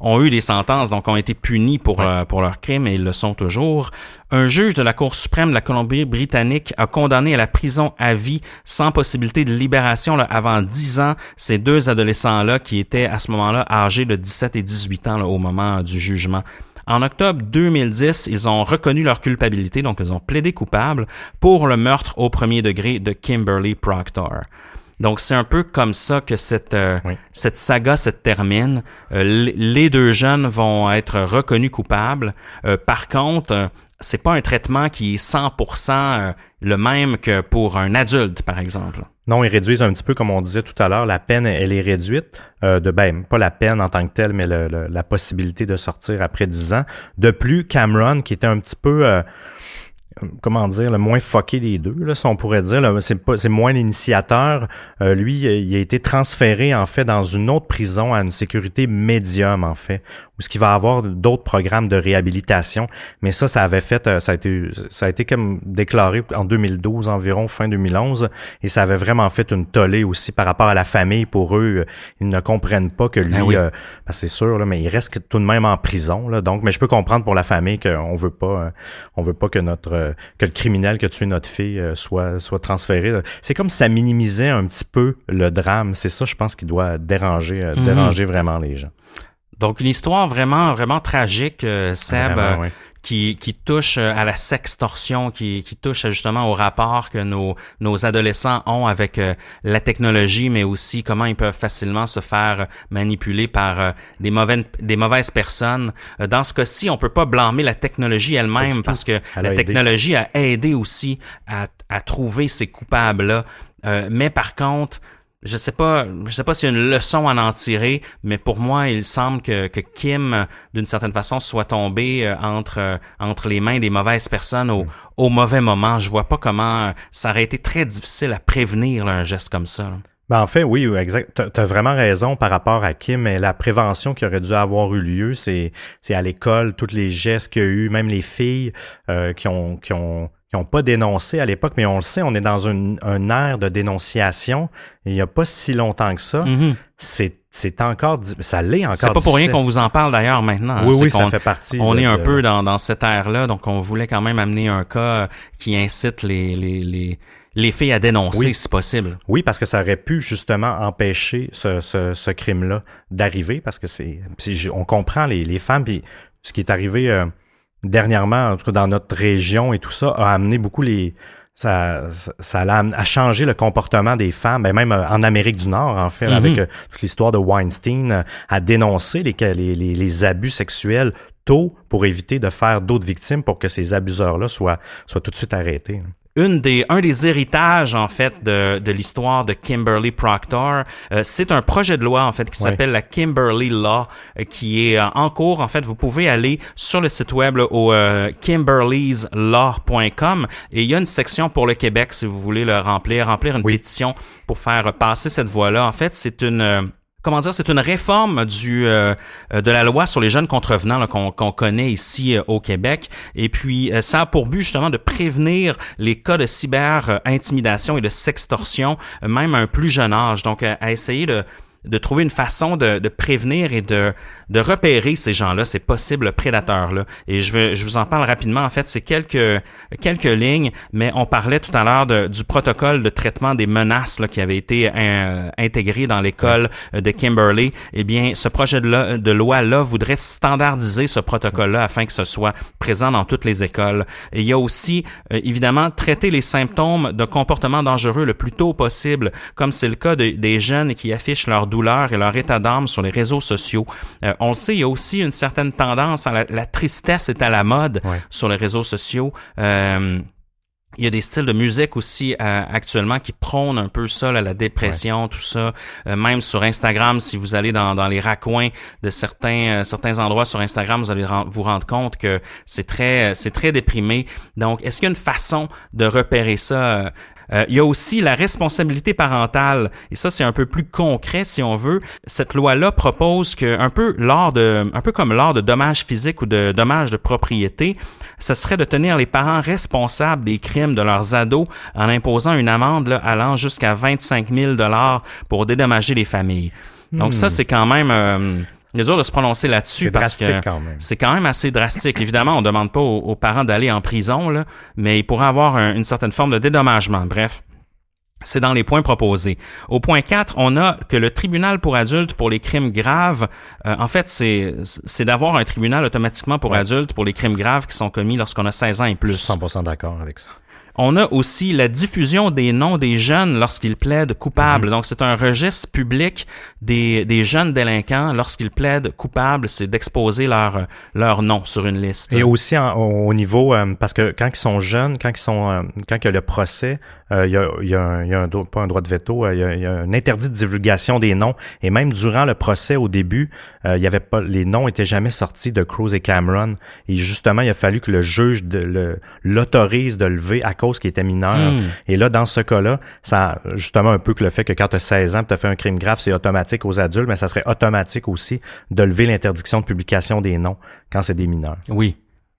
ont eu des sentences, donc ont été punis pour, euh, pour leurs crimes et ils le sont toujours. Un juge de la Cour suprême de la Colombie-Britannique a condamné à la prison à vie sans possibilité de libération là, avant dix ans ces deux adolescents-là qui étaient à ce moment-là âgés de 17 et 18 ans au moment du jugement. En octobre 2010, ils ont reconnu leur culpabilité, donc ils ont plaidé coupable pour le meurtre au premier degré de Kimberly Proctor. Donc c'est un peu comme ça que cette euh, cette saga se termine. Euh, les deux jeunes vont être reconnus coupables. Euh, par contre, c'est pas un traitement qui est 100% le même que pour un adulte, par exemple. Non, ils réduisent un petit peu, comme on disait tout à l'heure, la peine, elle est réduite. de ben, pas la peine en tant que telle, mais la possibilité de sortir après 10 ans. De plus, Cameron, qui était un petit peu comment dire, le moins fucké des deux, là, si on pourrait dire. C'est moins l'initiateur. Euh, lui, il a été transféré en fait dans une autre prison à une sécurité médium en fait, où ce qui va avoir d'autres programmes de réhabilitation. Mais ça, ça avait fait, euh, ça a été, ça a été comme déclaré en 2012 environ, fin 2011, et ça avait vraiment fait une tollée aussi par rapport à la famille. Pour eux, ils ne comprennent pas que lui, ben c'est sûr, là, mais il reste tout de même en prison. Là, donc, mais je peux comprendre pour la famille qu'on veut pas, on veut pas que notre que le criminel qui a tué notre fille euh, soit, soit transféré. C'est comme si ça minimisait un petit peu le drame. C'est ça, je pense, qui doit déranger, euh, mhm. déranger vraiment les gens. Donc, une histoire vraiment, vraiment tragique, euh, Seb qui, qui touche euh, à la sextorsion, qui, qui touche justement au rapport que nos, nos adolescents ont avec euh, la technologie, mais aussi comment ils peuvent facilement se faire manipuler par euh, des, mauvaises, des mauvaises personnes. Dans ce cas-ci, on peut pas blâmer la technologie elle-même parce que la technologie a aidé aussi à, à trouver ces coupables-là. mais par contre, je sais pas, je sais pas s'il y a une leçon à en tirer, mais pour moi, il semble que, que Kim, d'une certaine façon, soit tombé euh, entre euh, entre les mains des mauvaises personnes au, au mauvais moment. Je vois pas comment ça aurait été très difficile à prévenir un geste comme ça. Ben en fait, oui, exact. Tu as vraiment raison par rapport à Kim, mais la prévention qui aurait dû avoir eu lieu, c'est c'est à l'école, tous les gestes qu'il y a eu, même les filles euh, qui ont qui ont qui n'ont pas dénoncé à l'époque, mais on le sait, on est dans une, un ère de dénonciation. il n'y a pas si longtemps que ça. Mm-hmm. C'est c'est encore ça l'est encore c'est pas pour rien qu'on vous en parle d'ailleurs maintenant hein. oui oui ça fait partie on est un peu dans, dans cette ère là donc on voulait quand même amener un cas qui incite les les les les filles à dénoncer si possible. Oui, parce que ça aurait pu justement empêcher ce, ce, ce crime-là d'arriver, parce que c'est, on comprend les, les femmes, puis ce qui est arrivé euh, dernièrement, en tout cas dans notre région et tout ça, a amené beaucoup les. Ça, ça, a, changé le comportement des femmes, ben même euh, en Amérique du Nord, en fait, avec mm-hmm. euh, toute l'histoire de Weinstein, euh, à dénoncer les, les, les, abus sexuels tôt pour éviter de faire d'autres victimes pour que ces abuseurs-là soient, soient tout de suite arrêtés une des, un des héritages en fait de, de l'histoire de Kimberly Proctor, euh, c'est un projet de loi en fait qui s'appelle la Kimberly Law, euh, qui est euh, en cours. En fait, vous pouvez aller sur le site web au kimberlyslaw.com et il y a une section pour le Québec si vous voulez le remplir, remplir une pétition pour faire passer cette voie-là. En fait, c'est une comment dire, c'est une réforme du euh, euh, de la loi sur les jeunes contrevenants qu'on connaît ici euh, au Québec. Et puis, ça a pour but justement de prévenir les cas de cyber intimidation et de sextorsion, même à un plus jeune âge. Donc, à essayer de de trouver une façon de, de prévenir et de, de repérer ces gens-là, ces possibles prédateurs-là. Et je, vais, je vous en parle rapidement. En fait, c'est quelques, quelques lignes, mais on parlait tout à l'heure du protocole de traitement des menaces là, qui avait été euh, intégré dans l'école de Kimberley. Eh bien, ce projet de, de loi-là voudrait standardiser ce protocole-là afin que ce soit présent dans toutes les écoles. Et il y a aussi, euh, évidemment, traiter les symptômes de comportement dangereux le plus tôt possible, comme c'est le cas des jeunes qui affichent leur douleur et leur état d'âme sur les réseaux sociaux. Euh, on le sait, il y a aussi une certaine tendance à la, tristesse est à la mode sur les réseaux sociaux. Euh, il y a des styles de musique aussi euh, actuellement qui prônent un peu ça, la dépression, tout ça. même sur Instagram, si vous allez dans, dans les raccoins de certains certains endroits sur Instagram, vous allez vous rendre compte que c'est très c'est très déprimé. Donc, est-ce qu'il y a une façon de repérer ça euh, il y a aussi la responsabilité parentale. Et ça, c'est un peu plus concret, si on veut. Cette loi-là propose que, un peu lors de, un peu comme lors de dommages physiques ou de dommages de propriété, ce serait de tenir les parents responsables des crimes de leurs ados en imposant une amende là, allant jusqu'à 25 000 dollars pour dédommager les familles. Donc ça, hmm. c'est quand même euh, il est dur de se prononcer là-dessus parce que c'est quand même assez drastique. Évidemment, on demande pas aux, parents d'aller en prison, là, mais il pourrait avoir une certaine forme de dédommagement. Bref. C'est dans les points proposés. Au point 4, on a que le tribunal pour adultes pour les crimes graves, euh, en fait, c'est c'est d'avoir un tribunal automatiquement pour adultes pour les crimes graves qui sont commis lorsqu'on a 16 ans et plus. 100% d'accord avec ça On a aussi la diffusion des noms des jeunes lorsqu'ils plaident coupables. Mhm. Donc, c'est un registre public des, des jeunes délinquants lorsqu'ils plaident coupables, c'est d'exposer leur, leur nom sur une liste. Et aussi en- au niveau, euh, parce que quand ils sont jeunes, quand ils sont, euh, quand il y a le procès, il y a, il y a un, il y a un do- pas un droit de veto, euh, il y a, il y a un interdit de divulgation des noms. Et même durant le procès, au début, euh, il y avait pas, les noms étaient jamais sortis de Cruz et Cameron. Et justement, il a fallu que le juge l'autorise de lever à cause qu'il était mineur. Hmm. Et là, dans ce cas-là, ça, justement, un peu que le fait que quand tu as 16 ans, tu as fait un crime grave, c'est automatique aux adultes, mais ça serait automatique aussi de lever l'interdiction de publication des noms quand c'est des mineurs. Oui.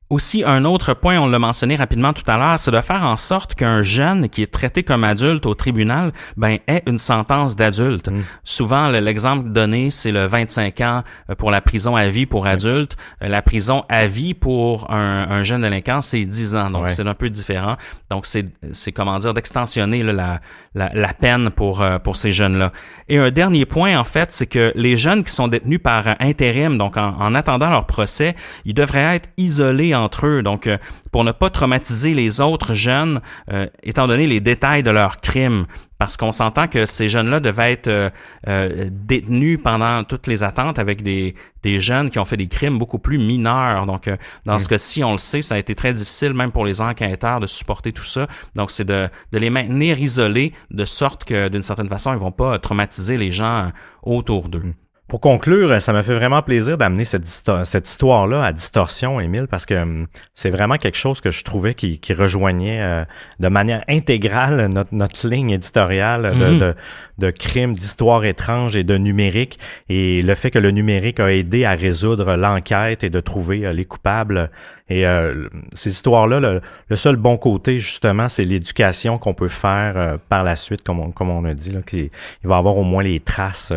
Aussi, un autre point, on l'a mentionné rapidement tout à l'heure, c'est de faire en sorte qu'un jeune qui est traité comme adulte au tribunal, ben, ait une sentence d'adulte. Souvent, le- l'exemple donné, c'est le 25 ans euh, pour la prison à vie pour adultes. Euh, La prison à vie pour un, un jeune délinquant, c'est 10 ans. Donc, Ouais. c'est un peu différent. Donc, c'est, c'est comment dire, d'extensionner la, la, la peine pour, euh, pour ces jeunes-là. Et un dernier point, en fait, c'est que les jeunes qui sont détenus par intérim, donc en, en attendant leur procès, ils devraient être isolés entre eux. Donc, euh, pour ne pas traumatiser les autres jeunes, euh, étant donné les détails de leurs crimes. Parce qu'on s'entend que ces jeunes-là devaient être euh, euh, détenus pendant toutes les attentes avec des, des jeunes qui ont fait des crimes beaucoup plus mineurs. Donc, dans ce cas-ci, on le sait, ça a été très difficile, même pour les enquêteurs, de supporter tout ça. Donc, c'est de, de les maintenir isolés de sorte que, d'une certaine façon, ils vont pas traumatiser les gens autour d'eux. Pour conclure, ça m'a fait vraiment plaisir d'amener cette, histo- cette histoire-là à Distorsion, Émile, parce que hum, c'est vraiment quelque chose que je trouvais qui, qui rejoignait euh, de manière intégrale notre, notre ligne éditoriale de, Mhm. de, de crimes, d'histoires étranges et de numérique. Et le fait que le numérique a aidé à résoudre l'enquête et de trouver euh, les coupables. Et euh, ces histoires-là, le, le seul bon côté, justement, c'est l'éducation qu'on peut faire euh, par la suite, comme on, comme on a dit. Là, il va avoir au moins les traces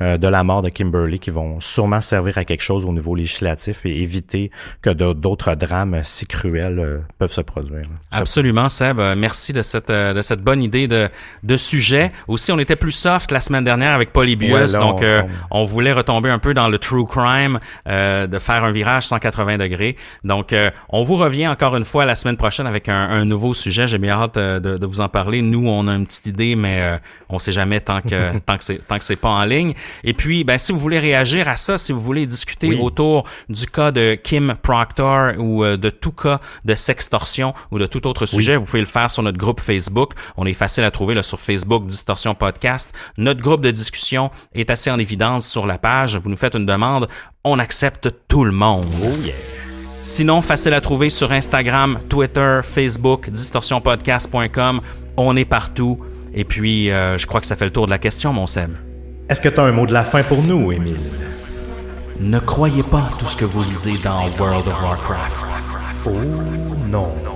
euh, de la mort de Kimberly qui vont sûrement servir à quelque chose au niveau législatif et éviter que d'autres drames si cruels euh, peuvent se produire. Absolument, Seb. Euh, Merci de cette euh, de cette bonne idée de de sujet. Aussi, on était plus soft la semaine dernière avec Polybius, Ouais, là, donc on- euh, on, voulait retomber un peu dans le true crime, euh, de faire un virage 180 degrés. Donc, euh, on vous revient encore une fois la semaine prochaine avec un, un nouveau sujet. J'ai bien hâte euh, de, de vous en parler. Nous, on a une petite idée, mais euh, on sait jamais tant que tant que c'est tant que c'est pas en ligne. Et puis, ben si vous voulez réagir à ça, si vous voulez discuter Oui. autour du cas de Kim Proctor ou euh, de tout cas de sextorsion ou de tout autre sujet, vous pouvez le faire sur notre groupe Facebook. On est facile à trouver là, sur Facebook, Distorsion Podcast. Notre groupe de discussion est assez en évidence sur la page. Vous nous faites une demande, on accepte tout le monde. Oh yeah! Sinon, facile à trouver sur Instagram, Twitter, Facebook, distorsionpodcast.com. On est partout. Et puis, euh, je crois que ça fait le tour de la question, mon Seb. Est-ce que tu as un mot de la fin pour nous, Émile? Ne croyez pas tout ce que vous lisez dans World of Warcraft. Oh non.